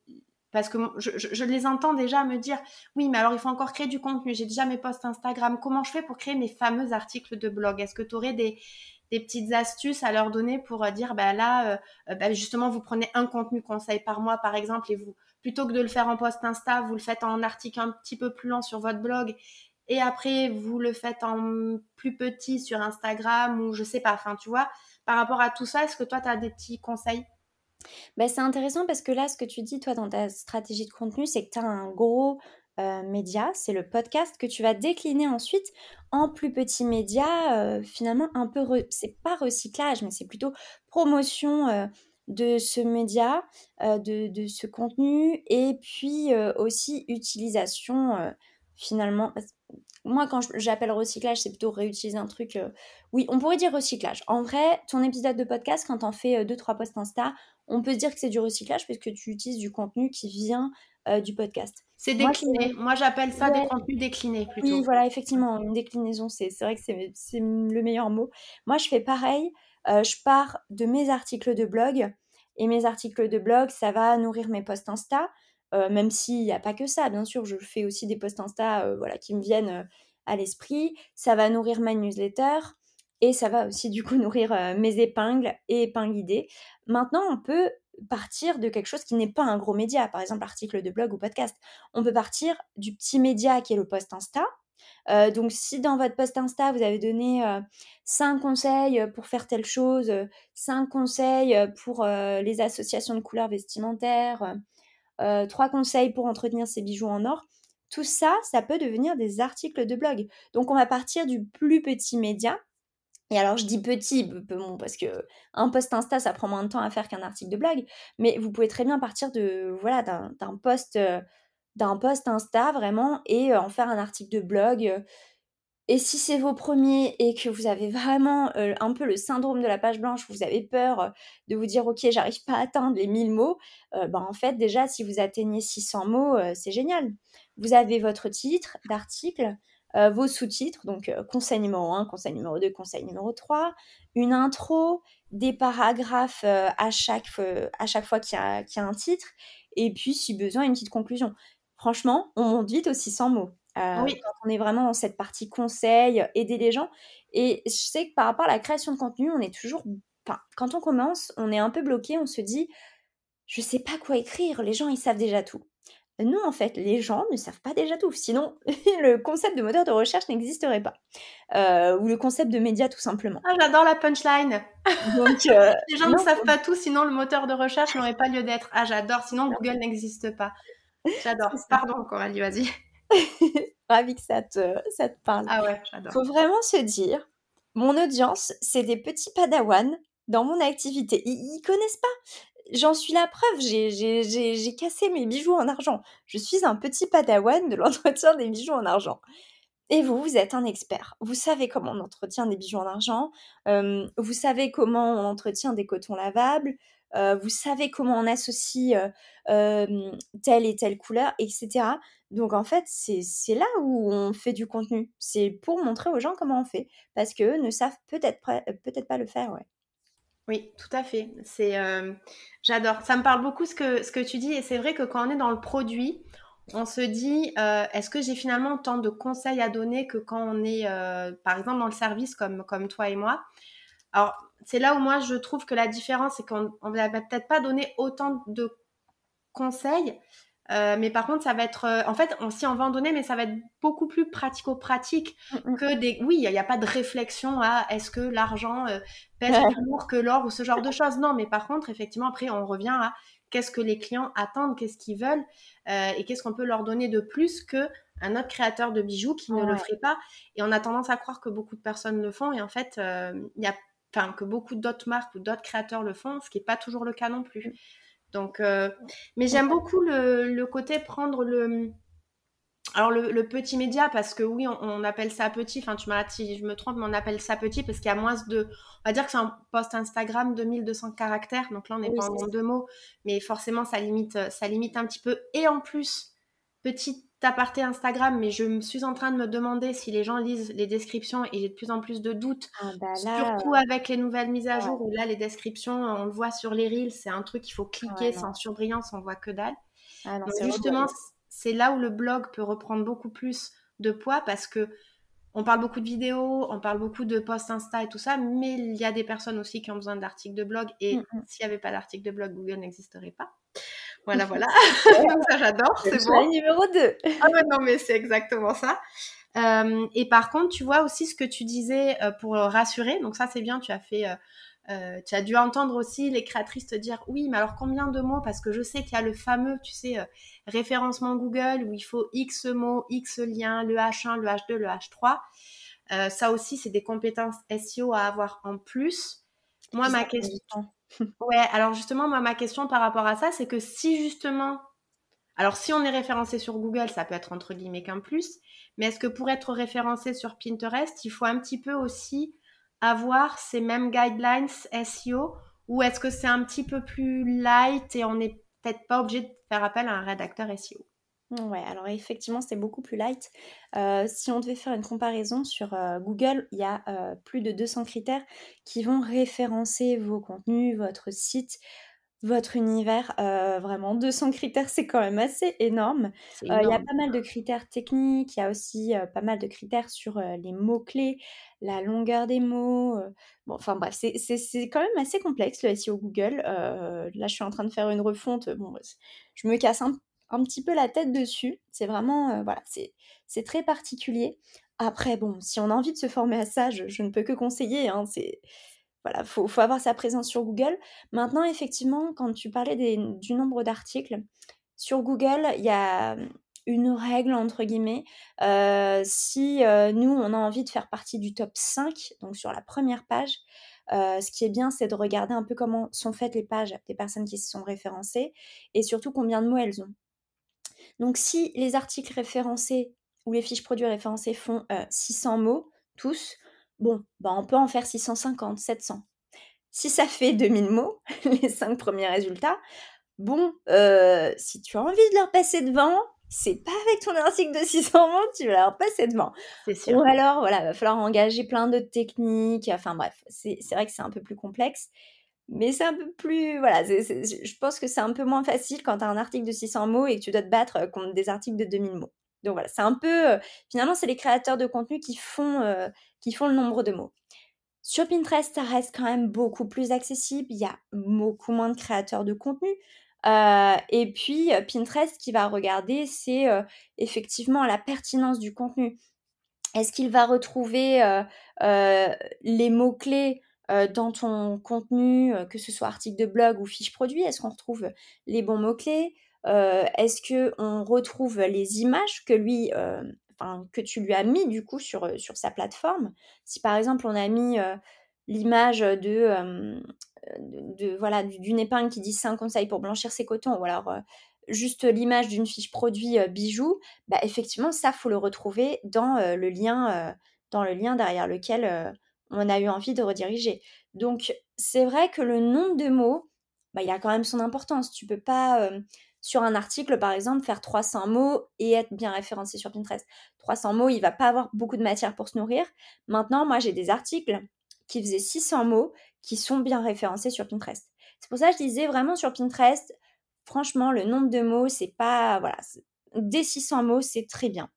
parce que je, les entends déjà me dire oui, mais alors il faut encore créer du contenu. J'ai déjà mes posts Instagram. Comment je fais pour créer mes fameux articles de blog? Est-ce que tu aurais des, petites astuces à leur donner pour euh, dire bah là, euh, euh, bah, justement, vous prenez un contenu conseil par mois, par exemple, et vous, plutôt que de le faire en post Insta, vous le faites en article un petit peu plus long sur votre blog. Et après, vous le faites en plus petit sur Instagram ou je sais pas. Enfin, tu vois, par rapport à tout ça, est-ce que toi, tu as des petits conseils? Bah, c'est intéressant parce que là, ce que tu dis, toi, dans ta stratégie de contenu, c'est que tu as un gros média, c'est le podcast que tu vas décliner ensuite en plus petit média, finalement un peu, c'est pas recyclage, mais c'est plutôt promotion de ce média, de, de, ce contenu, et puis aussi utilisation finalement moi, quand j'appelle recyclage, c'est plutôt réutiliser un truc. Oui, on pourrait dire recyclage. En vrai, ton épisode de podcast, quand on fait 2-3 posts Insta, on peut se dire que c'est du recyclage puisque tu utilises du contenu qui vient du podcast. C'est décliné. Moi, j'appelle ça des contenus déclinés plutôt. Oui, voilà, effectivement, une déclinaison, c'est vrai que c'est le meilleur mot. Moi, je fais pareil. je pars de mes articles de blog. Et mes articles de blog, ça va nourrir mes posts Insta. Euh, même s'il n'y a pas que ça, bien sûr, je fais aussi des posts Insta euh, voilà, qui me viennent euh, à l'esprit. Ça va nourrir ma newsletter et ça va aussi du coup nourrir mes épingles et épingles idées. Maintenant, on peut partir de quelque chose qui n'est pas un gros média, par exemple article de blog ou podcast. On peut partir du petit média qui est le post Insta. donc si dans votre post Insta, vous avez donné 5 conseils pour faire telle chose, 5 conseils pour les associations de couleurs vestimentaires, euh, trois conseils pour entretenir ses bijoux en or. Tout ça, ça peut devenir des articles de blog. Donc on va partir du plus petit média. Alors je dis petit, parce que un post Insta, ça prend moins de temps à faire qu'un article de blog, mais vous pouvez très bien partir de voilà d'un post euh, d'un post Insta vraiment et euh, en faire un article de blog et si c'est vos premiers et que vous avez vraiment un peu le syndrome de la page blanche, vous avez peur de vous dire ok j'arrive pas à atteindre les 1000 mots, ben en fait déjà si vous atteignez 600 mots, c'est génial. Vous avez votre titre d'article, vos sous-titres, donc conseil numéro 1, conseil numéro 2, conseil numéro 3, une intro, des paragraphes à, chaque, à chaque fois qu'il y, a, y a un titre, et puis si besoin une petite conclusion. Franchement, on monte vite aux 600 mots. Euh, quand on est vraiment dans cette partie conseil, aider les gens. Et je sais que par rapport à la création de contenu, on est toujours. Enfin, quand on commence, on est un peu bloqué, on se dit je sais pas quoi écrire, les gens ils savent déjà tout. Non, en fait, les gens ne savent pas déjà tout. Sinon, le concept de moteur de recherche n'existerait pas. Euh, ou le concept de média, tout simplement. Ah, j'adore la punchline. Donc, euh, les gens ne savent pas tout, sinon le moteur de recherche n'aurait pas lieu d'être. Ah, j'adore. Sinon, Google n'existe pas. J'adore. Pardon, Coralie, vas-y. Ravi que ça te, ça te parle. Ah ouais, j'adore. Faut vraiment se dire, mon audience, c'est des petits padawans dans mon activité. Ils, ils connaissent pas. J'en suis la preuve, j'ai cassé mes bijoux en argent. Je suis un petit padawan de l'entretien des bijoux en argent. Et vous, vous êtes un expert. Vous savez comment on entretient des bijoux en argent. Vous savez comment on entretient des cotons lavables. Euh, vous savez comment on associe euh, telle et telle couleur, etc. Donc en fait, c'est là où on fait du contenu. C'est pour montrer aux gens comment on fait. Parce qu'eux ne savent peut-être peut pas le faire, ouais. Oui, tout à fait. C'est, j'adore. Ça me parle beaucoup ce que, ce que tu dis. Et c'est vrai que quand on est dans le produit, on se dit, est-ce que j'ai finalement tant de conseils à donner que quand on est, par exemple, dans le service comme, comme toi et moi? Alors, c'est là où moi je trouve que la différence, c'est qu'on ne va peut-être pas donner autant de conseils, euh, mais par contre, ça va être, euh, en fait, on, si on va en donner, mais ça va être beaucoup plus pratico-pratique mm, mm. que des. Oui, il n'y a, pas de réflexion à est-ce que l'argent euh, pèse plus lourd que l'or ou ce genre de choses. Non, mais par contre, effectivement, après, on revient à qu'est-ce que les clients attendent, qu'est-ce qu'ils veulent et qu'est-ce qu'on peut leur donner de plus que un autre créateur de bijoux qui ne le ferait pas. Et on a tendance à croire que beaucoup de personnes le font et en fait, il y a enfin que beaucoup d'autres marques ou d'autres créateurs le font, ce qui n'est pas toujours le cas non plus. Donc, euh, mais j'aime beaucoup le, côté prendre le, alors le, petit média, parce que oui, on, appelle ça petit, enfin tu m'as si je me trompe, mais on appelle ça petit parce qu'il y a moins de... On va dire que c'est un post Instagram de 1200 caractères, donc là on n'est pas en deux mots, mais forcément ça limite, ça limite un petit peu. Et en plus, petit aparté Instagram, mais je me suis en train de me demander si les gens lisent les descriptions et j'ai de plus en plus de doutes, ah bah surtout avec les nouvelles mises à jour où là les descriptions, on le voit sur les reels, c'est un truc qu'il faut cliquer sans surbrillance, on voit que dalle. Ah justement, c'est là où le blog peut reprendre beaucoup plus de poids parce que on parle beaucoup de vidéos, on parle beaucoup de posts Insta et tout ça, mais il y a des personnes aussi qui ont besoin d'articles de blog et mm, mm. s'il n'y avait pas d'articles de blog, Google n'existerait pas. Voilà, voilà. Donc ça, j'adore, c'est bon. numéro 2. ah ouais, non, mais c'est exactement ça. Euh, et par contre, tu vois aussi ce que tu disais euh, pour rassurer. Donc ça, c'est bien, tu as fait euh, euh, tu as dû entendre aussi les créatrices te dire oui, mais alors combien de mots? Parce que je sais qu'il y a le fameux, tu sais, euh, référencement Google où il faut X mots, X liens, le H1, le H2, le H3. Euh, ça aussi, c'est des compétences SEO à avoir en plus. Moi, ma question. ouais, alors justement, moi, ma question par rapport à ça, c'est que si justement. Alors, si on est référencé sur Google, ça peut être entre guillemets qu'un plus. Mais est-ce que pour être référencé sur Pinterest, il faut un petit peu aussi avoir ces mêmes guidelines SEO ou est-ce que c'est un petit peu plus light et on n'est peut-être pas obligé de faire appel à un rédacteur SEO Ouais, alors effectivement, c'est beaucoup plus light. Euh, si on devait faire une comparaison sur euh, Google, il y a euh, plus de 200 critères qui vont référencer vos contenus, votre site, votre univers. vraiment, 200 critères, c'est quand même assez énorme. Il y a pas mal de critères techniques, il y a aussi pas mal de critères sur les mots-clés, la longueur des mots. bon, enfin bref, c'est quand même assez complexe le SEO Google. là, je suis en train de faire une refonte. Bon, je me casse un, un, petit peu la tête dessus. C'est vraiment, voilà, c'est très particulier. Après, bon, si on a envie de se former à ça, je, ne peux que conseiller. Hein, c'est voilà, faut, faut avoir sa présence sur Google. Maintenant, effectivement, quand tu parlais du nombre d'articles, sur Google, il y a une règle, entre guillemets. Euh, si euh, nous, on a envie de faire partie du top 5, donc sur la première page, euh, ce qui est bien, c'est de regarder un peu comment sont faites les pages des personnes qui se sont référencées et surtout combien de mots elles ont. Donc si les articles référencés ou les fiches produits référencées font 600 mots, tous, Bon, bah on peut en faire 650, 700. Si ça fait 2000 mots, les 5 premiers résultats, bon, euh, si tu as envie de leur passer devant, c'est pas avec ton article de 600 mots que tu vas leur passer devant. C'est sûr. Ou alors, voilà, va falloir engager plein d'autres techniques. Enfin bref, c'est vrai que c'est un peu plus complexe. Mais c'est un peu plus. Voilà, je pense que c'est un peu moins facile quand tu as un article de 600 mots et que tu dois te battre contre des articles de 2000 mots. Donc voilà, c'est un peu. Euh, finalement, c'est les créateurs de contenu qui font, euh, qui font le nombre de mots. Sur Pinterest, ça reste quand même beaucoup plus accessible. Il y a beaucoup moins de créateurs de contenu. Euh, et puis, Pinterest, qui va regarder, c'est effectivement la pertinence du contenu. Est-ce qu'il va retrouver les mots-clés dans ton contenu, que ce soit article de blog ou fiche produit Est-ce qu'on retrouve les bons mots-clés? Euh, est-ce que on retrouve les images que lui, euh, que tu lui as mis du coup sur, euh, sur sa plateforme? Si par exemple on a mis l'image de, voilà d'une épingle qui dit 5 conseils pour blanchir ses cotons, ou alors juste l'image d'une fiche produit bijoux, bah effectivement ça faut le retrouver dans le lien dans le lien derrière lequel on a eu envie de rediriger. Donc c'est vrai que le nombre de mots, bah, il a quand même son importance. Tu peux pas sur un article, par exemple, faire 300 mots et être bien référencé sur Pinterest. 300 mots, il va pas avoir beaucoup de matière pour se nourrir. Maintenant, moi, j'ai des articles qui faisaient 600 mots qui sont bien référencés sur Pinterest. C'est pour ça que je disais vraiment sur Pinterest, franchement, le nombre de mots, c'est pas. Voilà, des 600 mots, c'est très bien.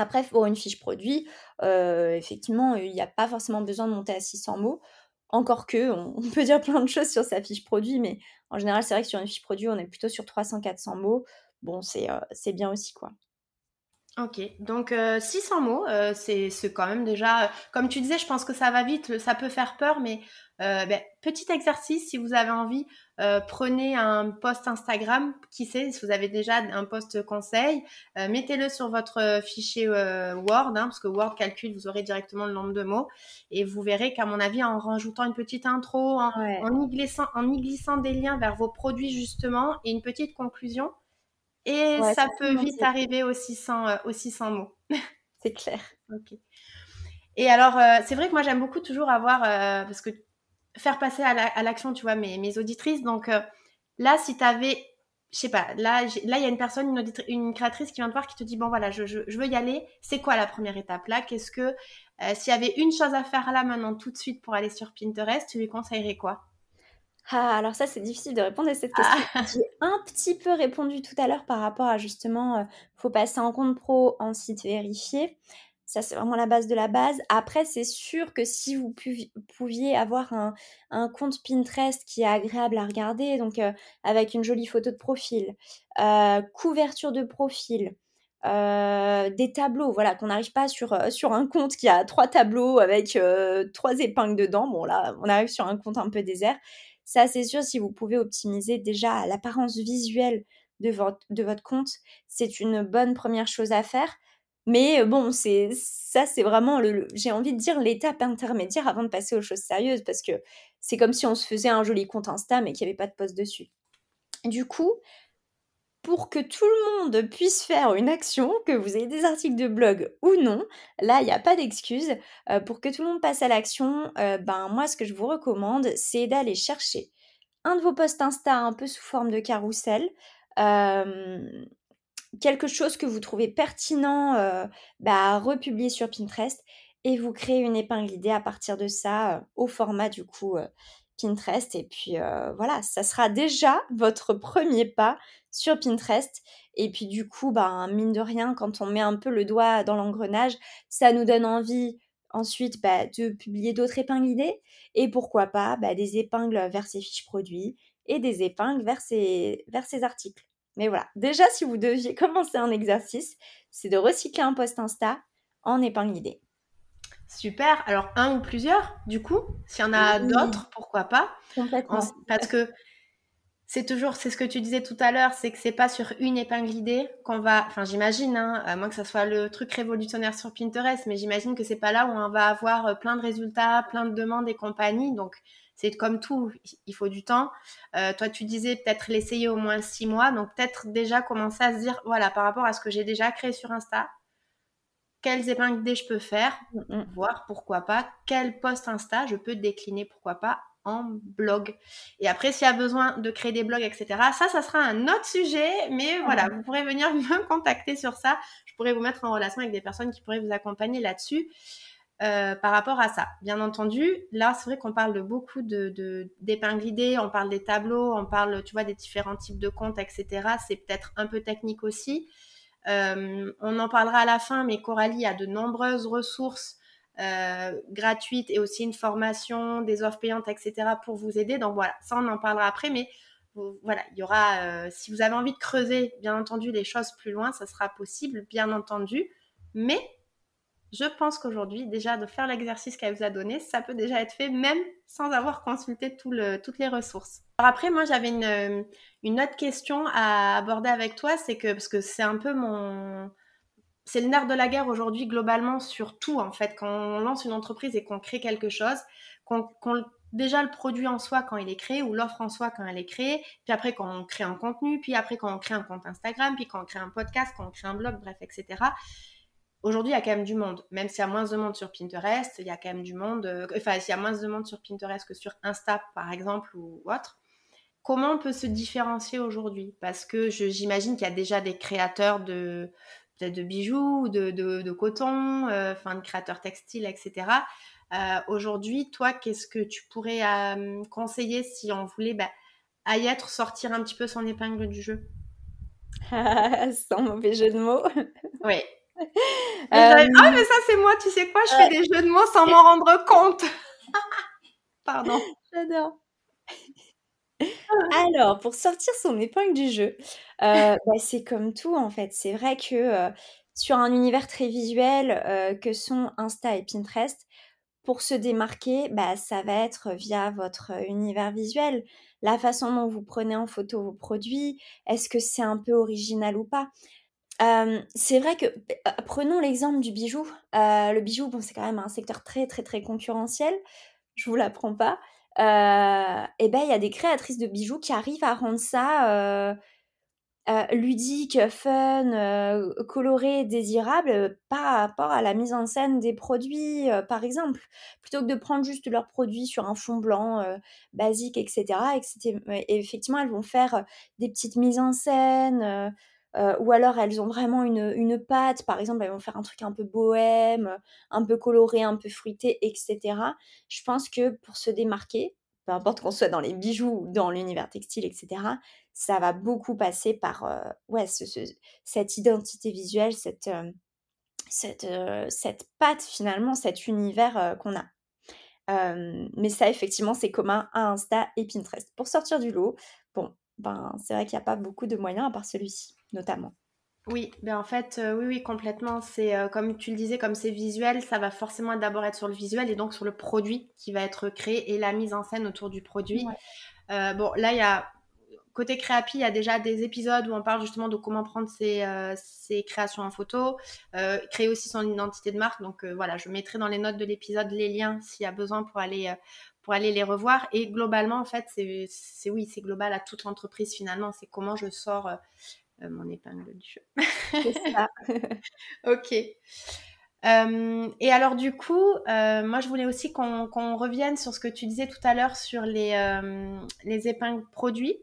Après, pour une fiche produit, euh, effectivement, il n'y a pas forcément besoin de monter à 600 mots. Encore que, on, peut dire plein de choses sur sa fiche produit, mais en général, c'est vrai que sur une fiche produit, on est plutôt sur 300-400 mots. Bon, euh, c'est bien aussi, quoi. Ok, donc 600 euh, mots, euh, c'est quand même déjà, comme tu disais, je pense que ça va vite, ça peut faire peur, mais ben, petit exercice, si vous avez envie, prenez un post Instagram, qui sait, si vous avez déjà un post conseil, mettez-le sur votre fichier Word, hein, parce que Word calcule, vous aurez directement le nombre de mots, et vous verrez qu'à mon avis, en rajoutant une petite intro, en, y glissant, en y glissant des liens vers vos produits justement, et une petite conclusion, et ça peut vite arriver aussi sans, aussi sans mots. C'est clair. ok. Et alors, c'est vrai que moi, j'aime beaucoup toujours avoir, parce que faire passer à l'action, tu vois, mes, mes auditrices. Donc là, si tu avais je sais pas, là, là, il y a une personne, une, une, créatrice qui vient te voir qui te dit bon voilà, je, je, veux y aller. C'est quoi la première étape? Là Qu'est-ce que euh, s'il y avait une chose à faire là maintenant tout de suite pour aller sur Pinterest, tu lui conseillerais quoi? Ah, alors ça, c'est difficile de répondre à cette question. Ah. J'ai un petit peu répondu tout à l'heure par rapport à justement, euh, faut passer en compte pro en site vérifié. Ça, c'est vraiment la base de la base. Après, c'est sûr que si vous pouviez avoir un, compte Pinterest qui est agréable à regarder, donc euh, avec une jolie photo de profil, euh, couverture de profil, euh, des tableaux, voilà, qu'on n'arrive pas sur, sur un compte qui a trois tableaux avec trois épingles dedans. Bon, là, on arrive sur un compte un peu désert. Ça, c'est sûr, si vous pouvez optimiser déjà l'apparence visuelle de votre, compte, c'est une bonne première chose à faire. Mais bon, c'est ça, c'est vraiment, le, j'ai envie de dire, l'étape intermédiaire avant de passer aux choses sérieuses, parce que c'est comme si on se faisait un joli compte Insta, mais qu'il n'y avait pas de post dessus. Du coup, pour que tout le monde puisse faire une action, que vous ayez des articles de blog ou non, là, il n'y a pas d'excuse. pour que tout le monde passe à l'action, ben moi, ce que je vous recommande, c'est d'aller chercher un de vos posts Insta un peu sous forme de carrousel quelque chose que vous trouvez pertinent euh, bah, à republier sur Pinterest et vous créez une épingle idée à partir de ça euh, au format du coup euh, Pinterest. Et puis voilà, ça sera déjà votre premier pas sur Pinterest. Et puis du coup, bah, mine de rien, quand on met un peu le doigt dans l'engrenage, ça nous donne envie ensuite bah, de publier d'autres épingles idées et pourquoi pas bah, des épingles vers ses fiches produits et des épingles vers vers ses articles. Mais voilà, déjà, si vous deviez commencer un exercice, c'est de recycler un post Insta en épingle idée. Super. Alors, un ou plusieurs, du coup? S'il y en a d'autres, pourquoi pas? Complètement. Parce que c'est toujours, c'est ce que tu disais tout à l'heure, c'est que c'est pas sur une épingle idée qu'on va, enfin j'imagine, hein, à moins que ça soit le truc révolutionnaire sur Pinterest, mais j'imagine que c'est pas là où on va avoir euh, plein de résultats, plein de demandes et compagnie. Donc c'est comme tout, il faut du temps. Euh, toi, tu disais peut-être l'essayer au moins six mois, donc peut-être déjà commencer à se dire, voilà, par rapport à ce que j'ai déjà créé sur Insta, quelles épingles idées je peux faire, mm, mm. voir pourquoi pas, quel post Insta je peux décliner, pourquoi pas, en blog. Et après, s'il y a besoin de créer des blogs, etc., ça, ça sera un autre sujet, mais voilà, mm. vous pourrez venir me contacter sur ça. Je pourrais vous mettre en relation avec des personnes qui pourraient vous accompagner là-dessus. Euh, par rapport à ça. Bien entendu, là, c'est vrai qu'on parle de beaucoup de, d'épingles idées, on parle des tableaux, on parle, tu vois, des différents types de comptes, etc. C'est peut-être un peu technique aussi. Euh, on en parlera à la fin, mais Coralie a de nombreuses ressources euh, gratuites et aussi une formation, des offres payantes, etc. pour vous aider. Donc voilà, ça on en parlera après, mais voilà, il y aura, si vous avez envie de creuser, bien entendu, les choses plus loin, ça sera possible, bien entendu. Mais je pense qu'aujourd'hui, déjà, de faire l'exercice qu'elle vous a donné, ça peut déjà être fait même sans avoir consulté toutes les ressources. Alors après, moi, j'avais une, une, autre question à aborder avec toi, c'est que, parce que c'est un peu mon... C'est le nerf de la guerre aujourd'hui, globalement, sur tout, en fait. Quand on lance une entreprise et qu'on crée quelque chose, qu'on déjà le produit en soi quand il est créé ou l'offre en soi quand elle est créée, puis après quand on crée un contenu, puis après quand on crée un compte Instagram, puis quand on crée un podcast, quand on crée un blog, bref, etc aujourd'hui, il y a quand même du monde. Même s'il y a moins de monde sur Pinterest, il y a quand même du monde. Euh, enfin, s'il y a moins de monde sur Pinterest que sur Insta, par exemple, ou autre. Comment on peut se différencier aujourd'hui? Parce que j'imagine qu'il y a déjà des créateurs de de bijoux, de, de, coton, euh, enfin de créateurs textiles, etc. Euh, aujourd'hui, toi, qu'est-ce que tu pourrais conseiller si on voulait bah, à y être, sortir un petit peu son épingle du jeu? Sans mauvais jeu de mots. Oui, ah, euh, mais ça, c'est moi, tu sais quoi, je fais des jeux de mots sans m'en rendre compte. Pardon. J'adore. Alors, pour sortir son épingle du jeu, euh, bah, c'est comme tout en fait. C'est vrai que euh, sur un univers très visuel que sont Insta et Pinterest, pour se démarquer, bah, ça va être via votre univers visuel, la façon dont vous prenez en photo vos produits, est-ce que c'est un peu original ou pas? C'est vrai que, prenons l'exemple du bijou. le bijou, bon, c'est quand même un secteur très, très, très concurrentiel. Je vous l'apprends pas. Et ben, il y a des créatrices de bijoux qui arrivent à rendre ça, euh, ludique, fun, euh, coloré, désirable par rapport à la mise en scène des produits, par exemple. Plutôt que de prendre juste leurs produits sur un fond blanc basique, etc. Et, effectivement, elles vont faire des petites mises en scène. Ou alors elles ont vraiment une, une pâte, par exemple, elles vont faire un truc un peu bohème, un peu coloré, un peu fruité, etc. Je pense que pour se démarquer, peu importe qu'on soit dans les bijoux ou dans l'univers textile, etc., ça va beaucoup passer par euh, ouais, cette identité visuelle, cette, euh, cette, euh, cette patte finalement, cet univers qu'on a. mais ça, effectivement, c'est commun à Insta et Pinterest. Pour sortir du lot, bon, ben, c'est vrai qu'il n'y a pas beaucoup de moyens à part celui-ci, notamment. Oui, ben en fait, oui, oui, complètement. C'est comme tu le disais, comme c'est visuel, ça va forcément d'abord être sur le visuel et donc sur le produit qui va être créé et la mise en scène autour du produit. bon, là, il y a Côté Créapi, il y a déjà des épisodes où on parle justement de comment prendre ses, euh, créations en photo, euh, créer aussi son identité de marque. Donc euh, voilà, je mettrai dans les notes de l'épisode les liens s'il y a besoin pour aller, pour aller les revoir. Et globalement, en fait, c'est oui, c'est global à toute l'entreprise finalement. C'est comment je sors mon épingle du jeu. c'est ça. ok. et alors du coup, moi je voulais aussi qu'on revienne sur ce que tu disais tout à l'heure sur les, les épingles produits.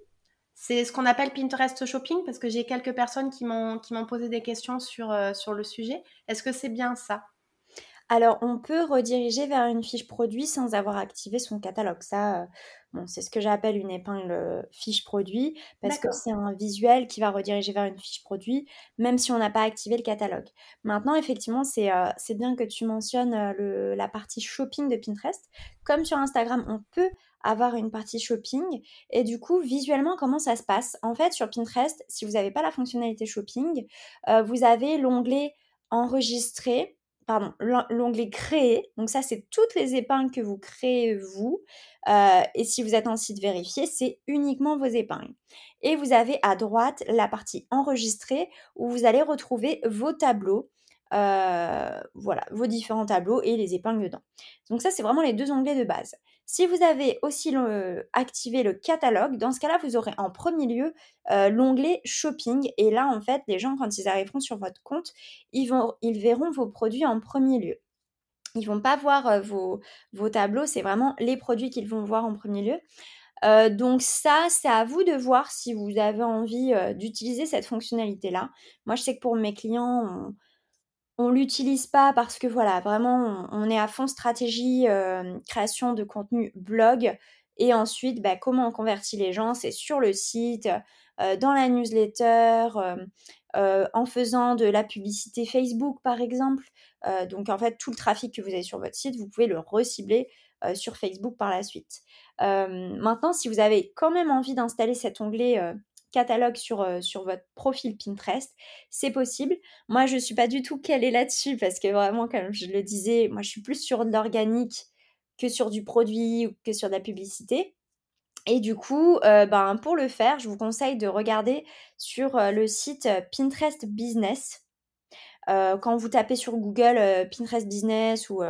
C'est ce qu'on appelle Pinterest Shopping parce que j'ai quelques personnes qui m'ont posé des questions sur, euh, sur le sujet. Est-ce que c'est bien ça? Alors, on peut rediriger vers une fiche produit sans avoir activé son catalogue. Ça, euh, bon, c'est ce que j'appelle une épingle euh, fiche produit, parce que c'est un visuel qui va rediriger vers une fiche produit, même si on n'a pas activé le catalogue. Maintenant, effectivement, c'est bien que tu mentionnes la partie shopping de Pinterest. Comme sur Instagram, on peut avoir une partie shopping. Et du coup, visuellement, comment ça se passe? En fait, sur Pinterest, si vous n'avez pas la fonctionnalité shopping, euh, vous avez l'onglet enregistrer, pardon, l'onglet créer. Donc ça, c'est toutes les épingles que vous créez vous. Euh, et si vous êtes en site vérifié, c'est uniquement vos épingles. Et vous avez à droite la partie enregistrer où vous allez retrouver vos tableaux. Euh, voilà, vos différents tableaux et les épingles dedans. Donc ça, c'est vraiment les deux onglets de base. Si vous avez aussi activé le catalogue, dans ce cas-là, vous aurez en premier lieu euh, l'onglet shopping. Et là, en fait, les gens, quand ils arriveront sur votre compte, ils, verront vos produits en premier lieu. Ils vont pas voir euh, vos, tableaux, c'est vraiment les produits qu'ils vont voir en premier lieu. Euh, donc ça, c'est à vous de voir si vous avez envie d'utiliser cette fonctionnalité-là. Moi, je sais que pour mes clients, l'utilise pas parce que voilà, vraiment, on, est à fond stratégie euh, création de contenu blog. Et ensuite, bah, comment on convertit les gens C'est sur le site, euh, dans la newsletter, euh, en faisant de la publicité Facebook, par exemple. donc, en fait, tout le trafic que vous avez sur votre site, vous pouvez le recibler sur Facebook par la suite. maintenant, si vous avez quand même envie d'installer cet onglet catalogue sur, euh, sur votre profil Pinterest, c'est possible. Moi, je ne suis pas du tout calée là-dessus parce que vraiment, comme je le disais, moi, je suis plus sur de l'organique que sur du produit ou que sur de la publicité. Et du coup, euh, ben, pour le faire, je vous conseille de regarder sur euh, le site Pinterest Business. quand vous tapez sur Google Pinterest Business ou,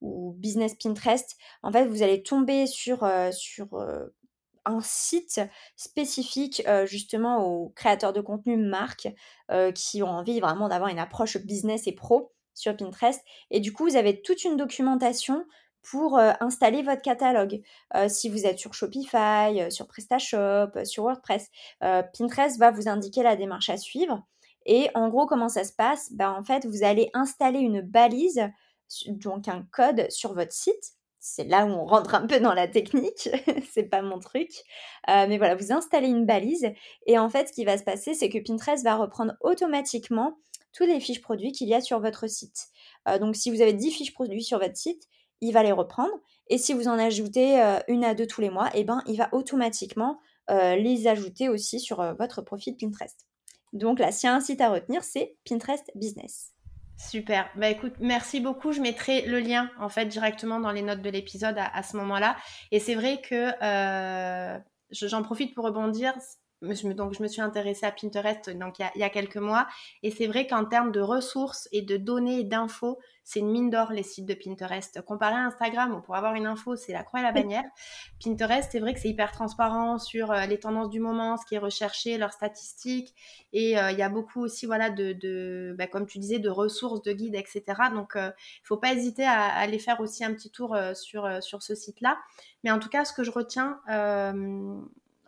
ou, Business Pinterest, en fait, vous allez tomber sur, sur un site spécifique justement aux créateurs de contenu marques qui ont envie vraiment d'avoir une approche business et pro sur Pinterest. Et du coup, vous avez toute une documentation pour installer votre catalogue. si vous êtes sur Shopify, sur PrestaShop, sur WordPress, Pinterest va vous indiquer la démarche à suivre. Et en gros, comment ça se passe? Bah, En fait, vous allez installer une balise, donc un code sur votre site c'est là où on rentre un peu dans la technique, c'est pas mon truc. Euh, mais voilà, vous installez une balise et en fait, ce qui va se passer, c'est que Pinterest va reprendre automatiquement tous les fiches produits qu'il y a sur votre site. Euh, donc, si vous avez 10 fiches produits sur votre site, il va les reprendre. Et si vous en ajoutez euh, une à deux tous les mois, eh ben, il va automatiquement les ajouter aussi sur votre profil Pinterest. Donc là, s'il y a un site à retenir, c'est Pinterest Business. Super. Bah écoute, merci beaucoup. Je mettrai le lien en fait directement dans les notes de l'épisode à, ce moment-là. Et c'est vrai que euh, j'en profite pour rebondir. Donc je me suis intéressée à Pinterest donc il y a, quelques mois. Et c'est vrai qu'en termes de ressources et de données et d'infos c'est une mine d'or les sites de Pinterest. Comparé à Instagram où pour avoir une info c'est la croix et la bannière. Pinterest c'est vrai que c'est hyper transparent sur euh, les tendances du moment ce qui est recherché leurs statistiques. Et euh, il y a beaucoup aussi voilà de, bah, comme tu disais de ressources de guides etc donc il il faut pas hésiter à, aller faire aussi un petit tour sur sur ce site là mais en tout cas ce que je retiens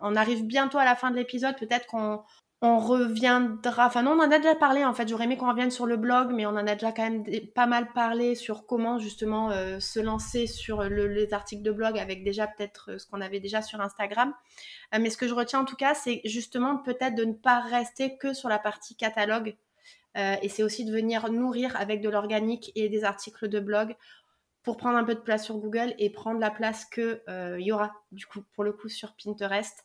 on arrive bientôt à la fin de l'épisode. Peut-être qu'on reviendra. Enfin, non, on en a déjà parlé en fait. J'aurais aimé qu'on revienne sur le blog, mais on en a déjà quand même pas mal parlé sur comment justement euh, se lancer sur les articles de blog avec déjà peut-être euh, ce qu'on avait déjà sur Instagram. Euh, mais ce que je retiens en tout cas, c'est justement peut-être de ne pas rester que sur la partie catalogue. et c'est aussi de venir nourrir avec de l'organique et des articles de blog pour prendre un peu de place sur Google et prendre la place que euh, y aura du coup pour le coup sur Pinterest.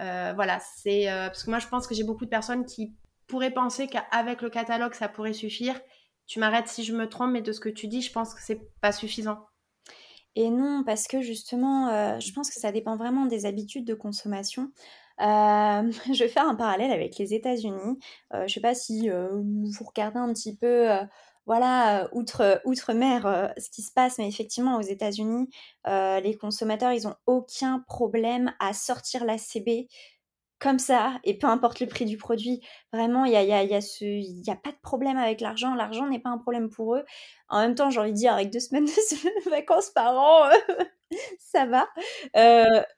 Euh, voilà, c'est euh, parce que moi je pense que j'ai beaucoup de personnes qui pourraient penser qu'avec le catalogue ça pourrait suffire. Tu m'arrêtes si je me trompe, mais de ce que tu dis, je pense que c'est pas suffisant. Et non, parce que justement, je pense que ça dépend vraiment des habitudes de consommation. je vais faire un parallèle avec les États-Unis. je sais pas si vous regardez un petit peu voilà, outre, outre-mer, ce qui se passe, mais effectivement, aux États-Unis, les consommateurs, ils n'ont aucun problème à sortir la CB comme ça, et peu importe le prix du produit. Vraiment, il n'y a, y a, y a, a, pas de problème avec l'argent. L'argent n'est pas un problème pour eux. En même temps, j'ai envie de dire, avec deux semaines de vacances par an, ça va.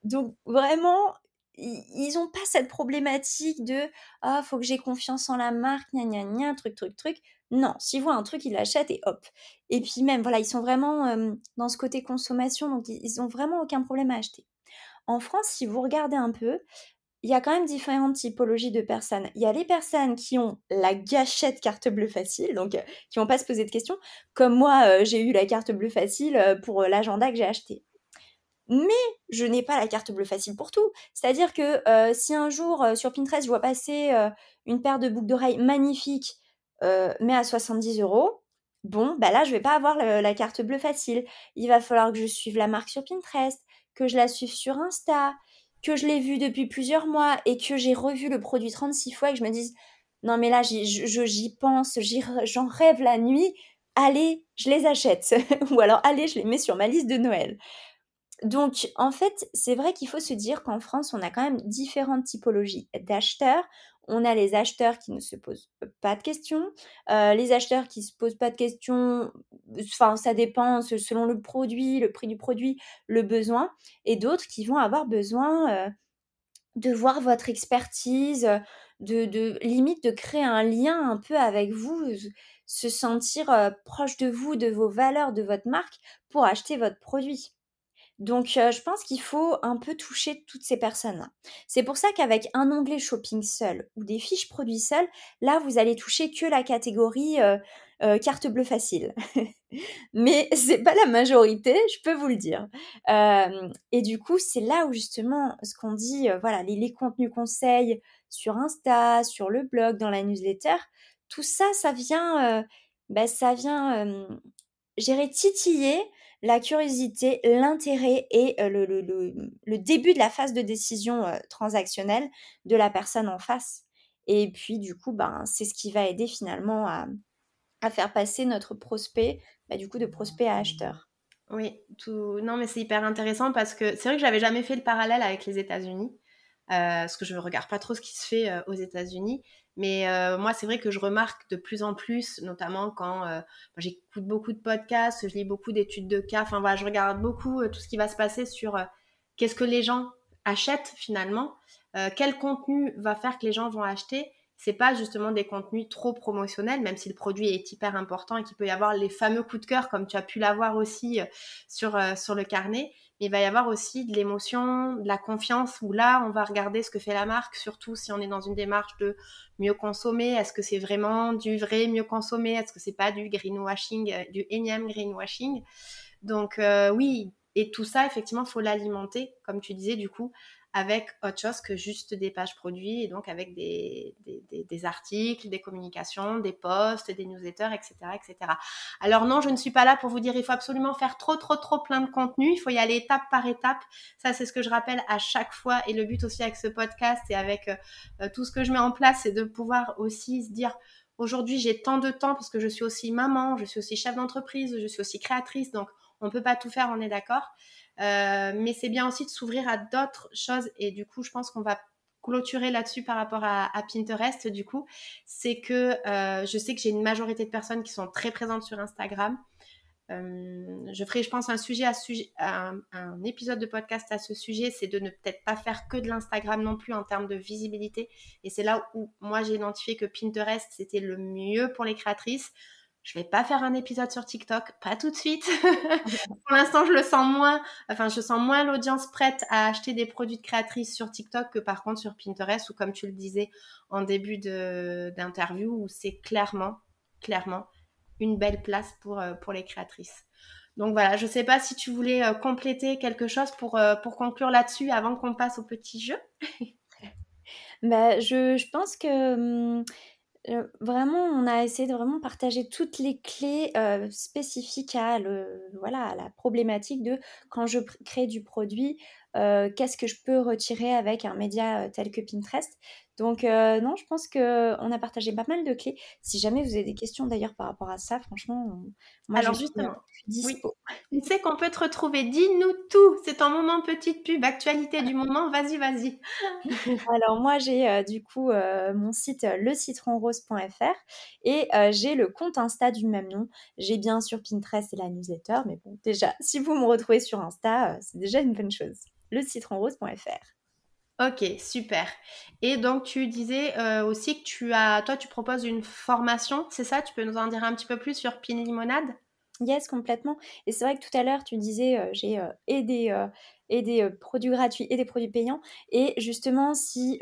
donc, vraiment, ils n'ont pas cette problématique de ah faut que j'ai confiance en la marque gna gna gna truc truc truc non s'ils voient un truc ils l'achètent et hop et puis même voilà ils sont vraiment dans ce côté consommation donc ils ont vraiment aucun problème à acheter en France si vous regardez un peu il y a quand même différentes typologies de personnes. Il y a les personnes qui ont la gâchette carte bleue facile, donc qui vont pas se poser de questions, comme moi j'ai eu la carte bleue facile pour l'agenda que j'ai acheté mais je n'ai pas la carte bleue facile pour tout. C'est-à-dire que euh, si un jour euh, sur Pinterest je vois passer euh, une paire de boucles d'oreilles magnifiques, mais à 70 euros, bon, bah là je vais pas avoir la carte bleue facile. Il va falloir que je suive la marque sur Pinterest, que je la suive sur Insta, que je l'ai vue depuis plusieurs mois et que j'ai revu le produit 36 fois et que je me dise non mais là j'y pense, j'en rêve la nuit, allez, je les achète. Ou alors allez, je les mets sur ma liste de Noël. Donc, en fait, c'est vrai qu'il faut se dire qu'en France, on a quand même différentes typologies d'acheteurs. On a les acheteurs qui ne se posent pas de questions, euh, les acheteurs qui ne se posent pas de questions, enfin, ça dépend selon le produit, le prix du produit, le besoin, et d'autres qui vont avoir besoin euh, de voir votre expertise, de, de, limite de créer un lien un peu avec vous, se sentir euh, proche de vous, de vos valeurs, de votre marque pour acheter votre produit. Donc, je pense qu'il faut un peu toucher toutes ces personnes-là. C'est pour ça qu'avec un onglet shopping seul ou des fiches produits seuls, là, vous allez toucher que la catégorie carte bleue facile. Mais c'est pas la majorité, je peux vous le dire. et du coup, c'est là où justement, ce qu'on dit, voilà, les, contenus conseils sur Insta, sur le blog, dans la newsletter, tout ça, ça vient, bah, ça vient, j'irais titiller la curiosité, l'intérêt et le, le, début de la phase de décision transactionnelle de la personne en face. Et puis, du coup, ben, c'est ce qui va aider finalement à, faire passer notre prospect, bah, du coup, de prospect à acheteur. Oui, tout... non, mais c'est hyper intéressant parce que c'est vrai que j'avais jamais fait le parallèle avec les États-Unis, parce que je ne regarde pas trop ce qui se fait aux États-Unis. Mais euh, moi, c'est vrai que je remarque de plus en plus, notamment quand euh, j'écoute beaucoup de podcasts, je lis beaucoup d'études de cas, enfin voilà, je regarde beaucoup euh, tout ce qui va se passer sur qu'est-ce que les gens achètent finalement, quel contenu va faire que les gens vont acheter? C'est pas justement des contenus trop promotionnels, même si le produit est hyper important et qu'il peut y avoir les fameux coups de cœur, comme tu as pu l'avoir aussi sur le carnet il va y avoir aussi de l'émotion, de la confiance, où là, on va regarder ce que fait la marque, surtout si on est dans une démarche de mieux consommer. Est-ce que c'est vraiment du vrai mieux consommer? Est-ce que c'est pas du greenwashing, euh, du énième greenwashing? Donc euh, oui, et tout ça, effectivement, faut l'alimenter, comme tu disais, du coup, avec autre chose que juste des pages produits et donc avec des, des, articles, des communications, des posts, des newsletters, etc., etc. Alors non, je ne suis pas là pour vous dire il faut absolument faire trop, trop, trop plein de contenu. Il faut y aller étape par étape. Ça, c'est ce que je rappelle à chaque fois. Et le but aussi avec ce podcast et avec euh, euh, tout ce que je mets en place, c'est de pouvoir aussi se dire aujourd'hui j'ai tant de temps parce que je suis aussi maman, je suis aussi chef d'entreprise, je suis aussi créatrice, donc on peut pas tout faire, on est d'accord. Euh, mais c'est bien aussi de s'ouvrir à d'autres choses et du coup, je pense qu'on va clôturer là-dessus par rapport à, Pinterest. Du coup, c'est que euh, je sais que j'ai une majorité de personnes qui sont très présentes sur Instagram. Euh, je ferai, je pense, un sujet un épisode de podcast à ce sujet, c'est de ne peut-être pas faire que de l'Instagram non plus en termes de visibilité. Et c'est là où moi j'ai identifié que Pinterest c'était le mieux pour les créatrices. Je vais pas faire un épisode sur TikTok, pas tout de suite. Pour l'instant, je le sens moins, enfin, je sens moins l'audience prête à acheter des produits de créatrices sur TikTok que par contre sur Pinterest ou comme tu le disais en début d'interview où c'est clairement, clairement une belle place pour, euh, pour les créatrices. Donc voilà, je sais pas si tu voulais euh, compléter quelque chose pour, euh, pour conclure là-dessus avant qu'on passe au petit jeu. bah, je, je, pense que hum, vraiment, on a essayé de vraiment partager toutes les clés spécifiques à, le, voilà, la problématique de quand je crée du produit, qu'est-ce que je peux retirer avec un média tel que Pinterest. Donc euh, non, je pense qu'on a partagé pas mal de clés. Si jamais vous avez des questions d'ailleurs par rapport à ça, franchement, moi Alors, je justement, suis Tu sais qu'on peut te retrouver. Dis-nous tout. C'est ton moment petite pub, actualité du moment. Vas-y, vas-y. Alors moi, j'ai euh, du coup euh, mon site lecitronrose.fr et j'ai le compte Insta du même nom. J'ai bien sûr Pinterest et la newsletter, mais bon, déjà, si vous me retrouvez sur Insta, c'est déjà une bonne chose. lecitronrose.fr. Ok, super. Et donc tu disais euh, aussi que tu as, toi tu proposes une formation, c'est ça? Tu peux nous en dire un petit peu plus sur Pin Limonade? Yes, complètement. Et c'est vrai que tout à l'heure tu disais euh, j'ai euh, aidé et des euh, produits gratuits et des produits payants. Et justement, si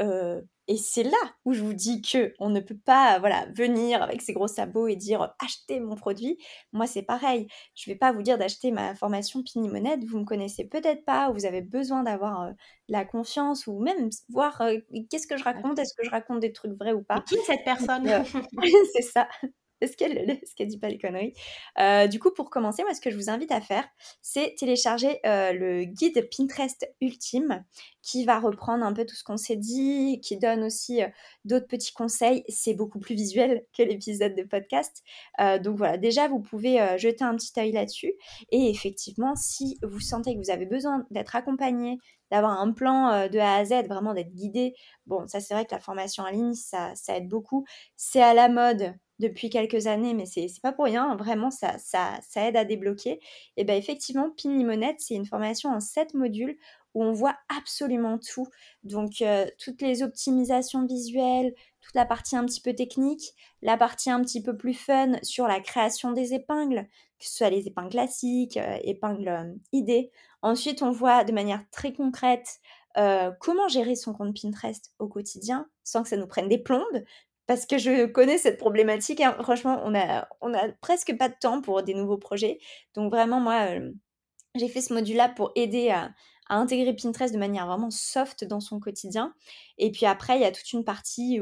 et c'est là où je vous dis que on ne peut pas voilà venir avec ses gros sabots et dire achetez mon produit. Moi, c'est pareil. Je vais pas vous dire d'acheter ma formation Pinimonette. Vous me connaissez peut-être pas, ou vous avez besoin d'avoir euh, la confiance, ou même voir qu'est-ce que je raconte? Est-ce que je raconte des trucs vrais ou pas? Qui est cette personne? C'est ça. Est-ce qu'elle dit pas les conneries euh, Du coup, pour commencer, moi, ce que je vous invite à faire, c'est télécharger euh, le guide Pinterest Ultime qui va reprendre un peu tout ce qu'on s'est dit, qui donne aussi euh, d'autres petits conseils. C'est beaucoup plus visuel que l'épisode de podcast. donc voilà, déjà, vous pouvez jeter un petit œil là-dessus. Et effectivement, si vous sentez que vous avez besoin d'être accompagné, d'avoir un plan de A à Z, vraiment d'être guidé, bon, ça c'est vrai que la formation en ligne, ça aide beaucoup. C'est à la mode depuis quelques années, mais c'est pas pour rien, vraiment ça, ça, ça aide à débloquer. Et bien effectivement, Pin Limonette, c'est une formation en 7 modules où on voit absolument tout. Donc euh, toutes les optimisations visuelles, toute la partie un petit peu technique, la partie un petit peu plus fun sur la création des épingles, que ce soit les épingles classiques, euh, épingles euh, idées. Ensuite, on voit de manière très concrète comment gérer son compte Pinterest au quotidien sans que ça nous prenne des plombes, parce que je connais cette problématique. Hein. Franchement, on a, presque pas de temps pour des nouveaux projets. Donc vraiment, moi, j'ai fait ce module-là pour aider à, intégrer Pinterest de manière vraiment soft dans son quotidien. Et puis après, il y a toute une partie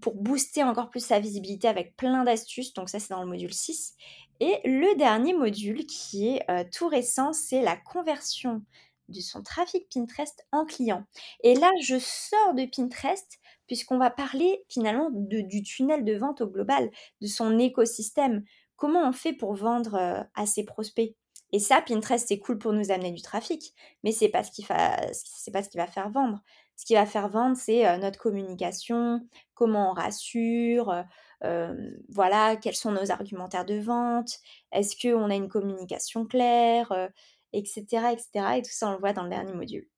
pour booster encore plus sa visibilité avec plein d'astuces. Donc ça, c'est dans le module 6. Et le dernier module qui est tout récent, c'est la conversion de son trafic Pinterest en client. Et là, je sors de Pinterest puisqu'on va parler finalement du tunnel de vente au global, de son écosystème. Comment on fait pour vendre euh, à ses prospects? Et ça, Pinterest, c'est cool pour nous amener du trafic, mais c'est ce qui va, pas ce qui va faire vendre. Ce qui va faire vendre, c'est euh, notre communication, comment on rassure, euh, voilà, quels sont nos argumentaires de vente, est-ce qu'on a une communication claire, etc., etc. Et tout ça, on le voit dans le dernier module.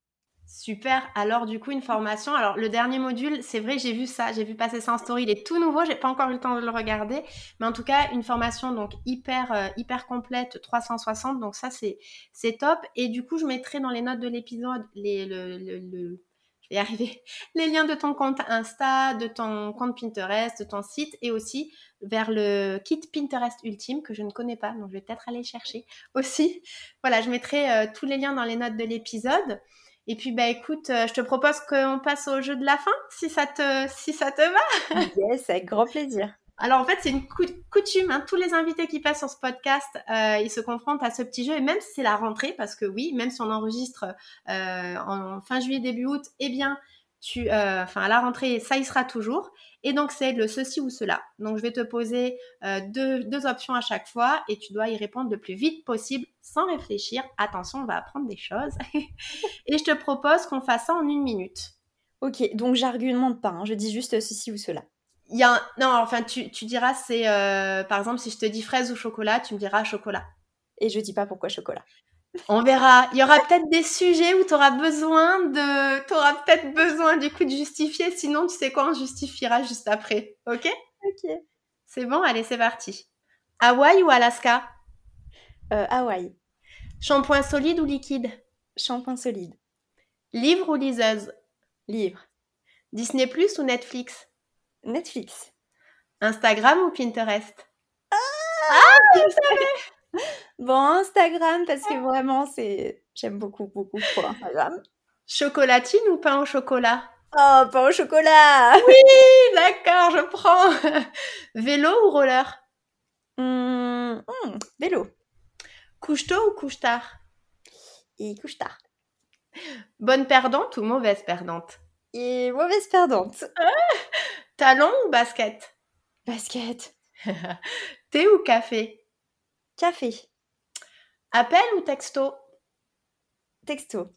Super. Alors du coup une formation. Alors le dernier module, c'est vrai, j'ai vu ça, j'ai vu passer ça en story. Il est tout nouveau, j'ai pas encore eu le temps de le regarder, mais en tout cas une formation donc hyper euh, hyper complète, 360. Donc ça c'est top. Et du coup je mettrai dans les notes de l'épisode les liens de ton compte Insta, de ton compte Pinterest, de ton site et aussi vers le kit Pinterest Ultime que je ne connais pas, donc je vais peut-être aller chercher aussi. Voilà, je mettrai euh, tous les liens dans les notes de l'épisode. Et puis, bah, écoute, euh, je te propose qu'on passe au jeu de la fin, si ça te, si ça te va. Yes, avec grand plaisir. Alors, en fait, c'est une coutume. Hein. Tous les invités qui passent sur ce podcast, euh, ils se confrontent à ce petit jeu. Et même si c'est la rentrée, parce que oui, même si on enregistre euh, en fin juillet, début août, eh bien, tu, euh, enfin, à la rentrée, ça y sera toujours. Et donc, c'est le ceci ou cela. Donc, je vais te poser euh, deux, options à chaque fois et tu dois y répondre le plus vite possible sans réfléchir. Attention, on va apprendre des choses. et je te propose qu'on fasse ça en une minute. Ok, donc j'argumente pas, hein. je dis juste ceci ou cela. Il y a Non, enfin, tu, diras, c'est euh, par exemple, si je te dis fraise ou chocolat, tu me diras chocolat. Et je dis pas pourquoi chocolat. On verra. Il y aura peut-être des sujets où tu auras besoin de, tu auras peut-être besoin du coup de justifier. Sinon, tu sais quoi, on justifiera juste après. Ok? Ok. C'est bon? Allez, c'est parti. Hawaï ou Alaska? Euh, Hawaï. Shampoing solide ou liquide? Shampoing solide. Livre ou liseuse? Livre. Disney Plus ou Netflix? Netflix. Instagram ou Pinterest? Ah, ah tu savais Bon, Instagram, parce que vraiment, c'est. J'aime beaucoup, beaucoup trop Instagram. Chocolatine ou pain au chocolat? Oh, pain au chocolat Oui, d'accord, je prends. Vélo ou roller? Mmh, mmh, Vélo. Couche-tôt ou couche-tard Et couche-tard. Bonne perdante ou mauvaise perdante? Et mauvaise perdante. talon ou basket? Basket. Thé ou café? Café. Appel ou texto? Texto.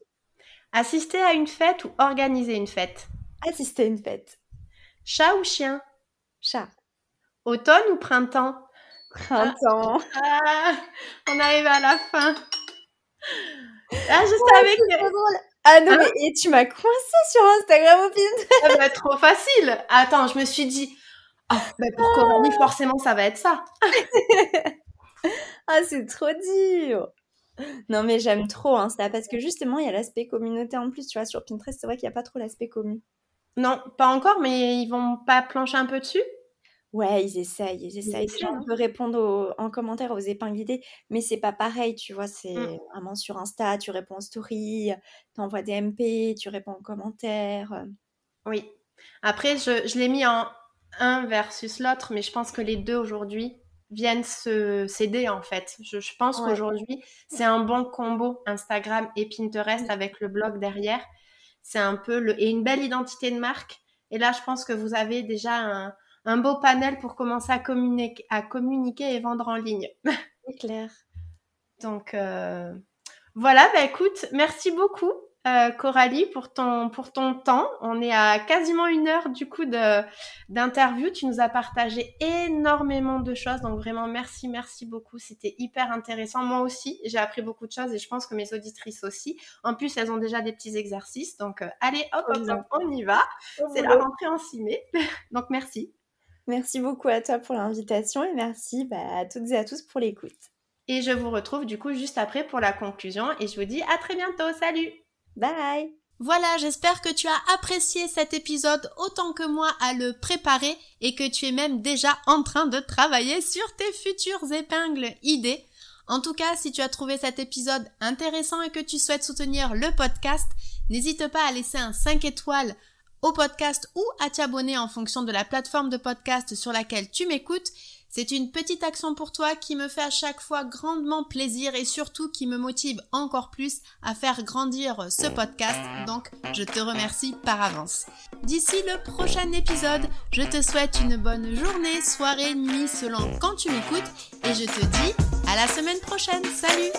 Assister à une fête ou organiser une fête? Assister à une fête. Chat ou chien? Chat. Automne ou printemps? Printemps. Ah, on arrive à la fin. Ah, je savais que. Ah non, hein? mais et tu m'as coincé sur Instagram au Ça va être trop facile. Attends, je me suis dit, ah, bah pour Coralie, forcément, ça va être ça. ah, c'est trop dur. Non, mais j'aime trop Insta parce que justement, il y a l'aspect communauté en plus. Tu vois, sur Pinterest, c'est vrai qu'il n'y a pas trop l'aspect commun. Non, pas encore, mais ils vont pas plancher un peu dessus? Ouais, ils essayent, ils essayent. on peut répondre en commentaire aux épingles idées, mais c'est pas pareil, tu vois. C'est mmh. vraiment sur Insta, tu réponds en story, tu envoies des MP, tu réponds en commentaire. Oui. Après, je, je l'ai mis en un versus l'autre, mais je pense que les deux aujourd'hui viennent se s'aider en fait. Je, pense qu'aujourd'hui, c'est un bon combo Instagram et Pinterest avec le blog derrière. C'est un peu le et une belle identité de marque. Et là, je pense que vous avez déjà un, beau panel pour commencer à communiquer, à communiquer et vendre en ligne. C'est clair. Donc euh, voilà, bah écoute, merci beaucoup. Euh, Coralie, pour ton, pour ton temps. On est à quasiment une heure du coup d'interview. Tu nous as partagé énormément de choses. Donc vraiment, merci, merci beaucoup. C'était hyper intéressant. Moi aussi, j'ai appris beaucoup de choses et je pense que mes auditrices aussi. En plus, elles ont déjà des petits exercices. Donc euh, allez, hop, hop, hop, on y va. C'est la rentrée en mai. donc merci. Merci beaucoup à toi pour l'invitation et merci bah, à toutes et à tous pour l'écoute. Et je vous retrouve du coup juste après pour la conclusion et je vous dis à très bientôt. Salut Bye voilà, j'espère que tu as apprécié cet épisode autant que moi à le préparer et que tu es même déjà en train de travailler sur tes futures épingles idées. En tout cas, si tu as trouvé cet épisode intéressant et que tu souhaites soutenir le podcast, n'hésite pas à laisser un 5 étoiles au podcast ou à t'abonner en fonction de la plateforme de podcast sur laquelle tu m'écoutes. C'est une petite action pour toi qui me fait à chaque fois grandement plaisir et surtout qui me motive encore plus à faire grandir ce podcast. Donc, je te remercie par avance. D'ici le prochain épisode, je te souhaite une bonne journée, soirée, nuit selon quand tu m'écoutes et je te dis à la semaine prochaine. Salut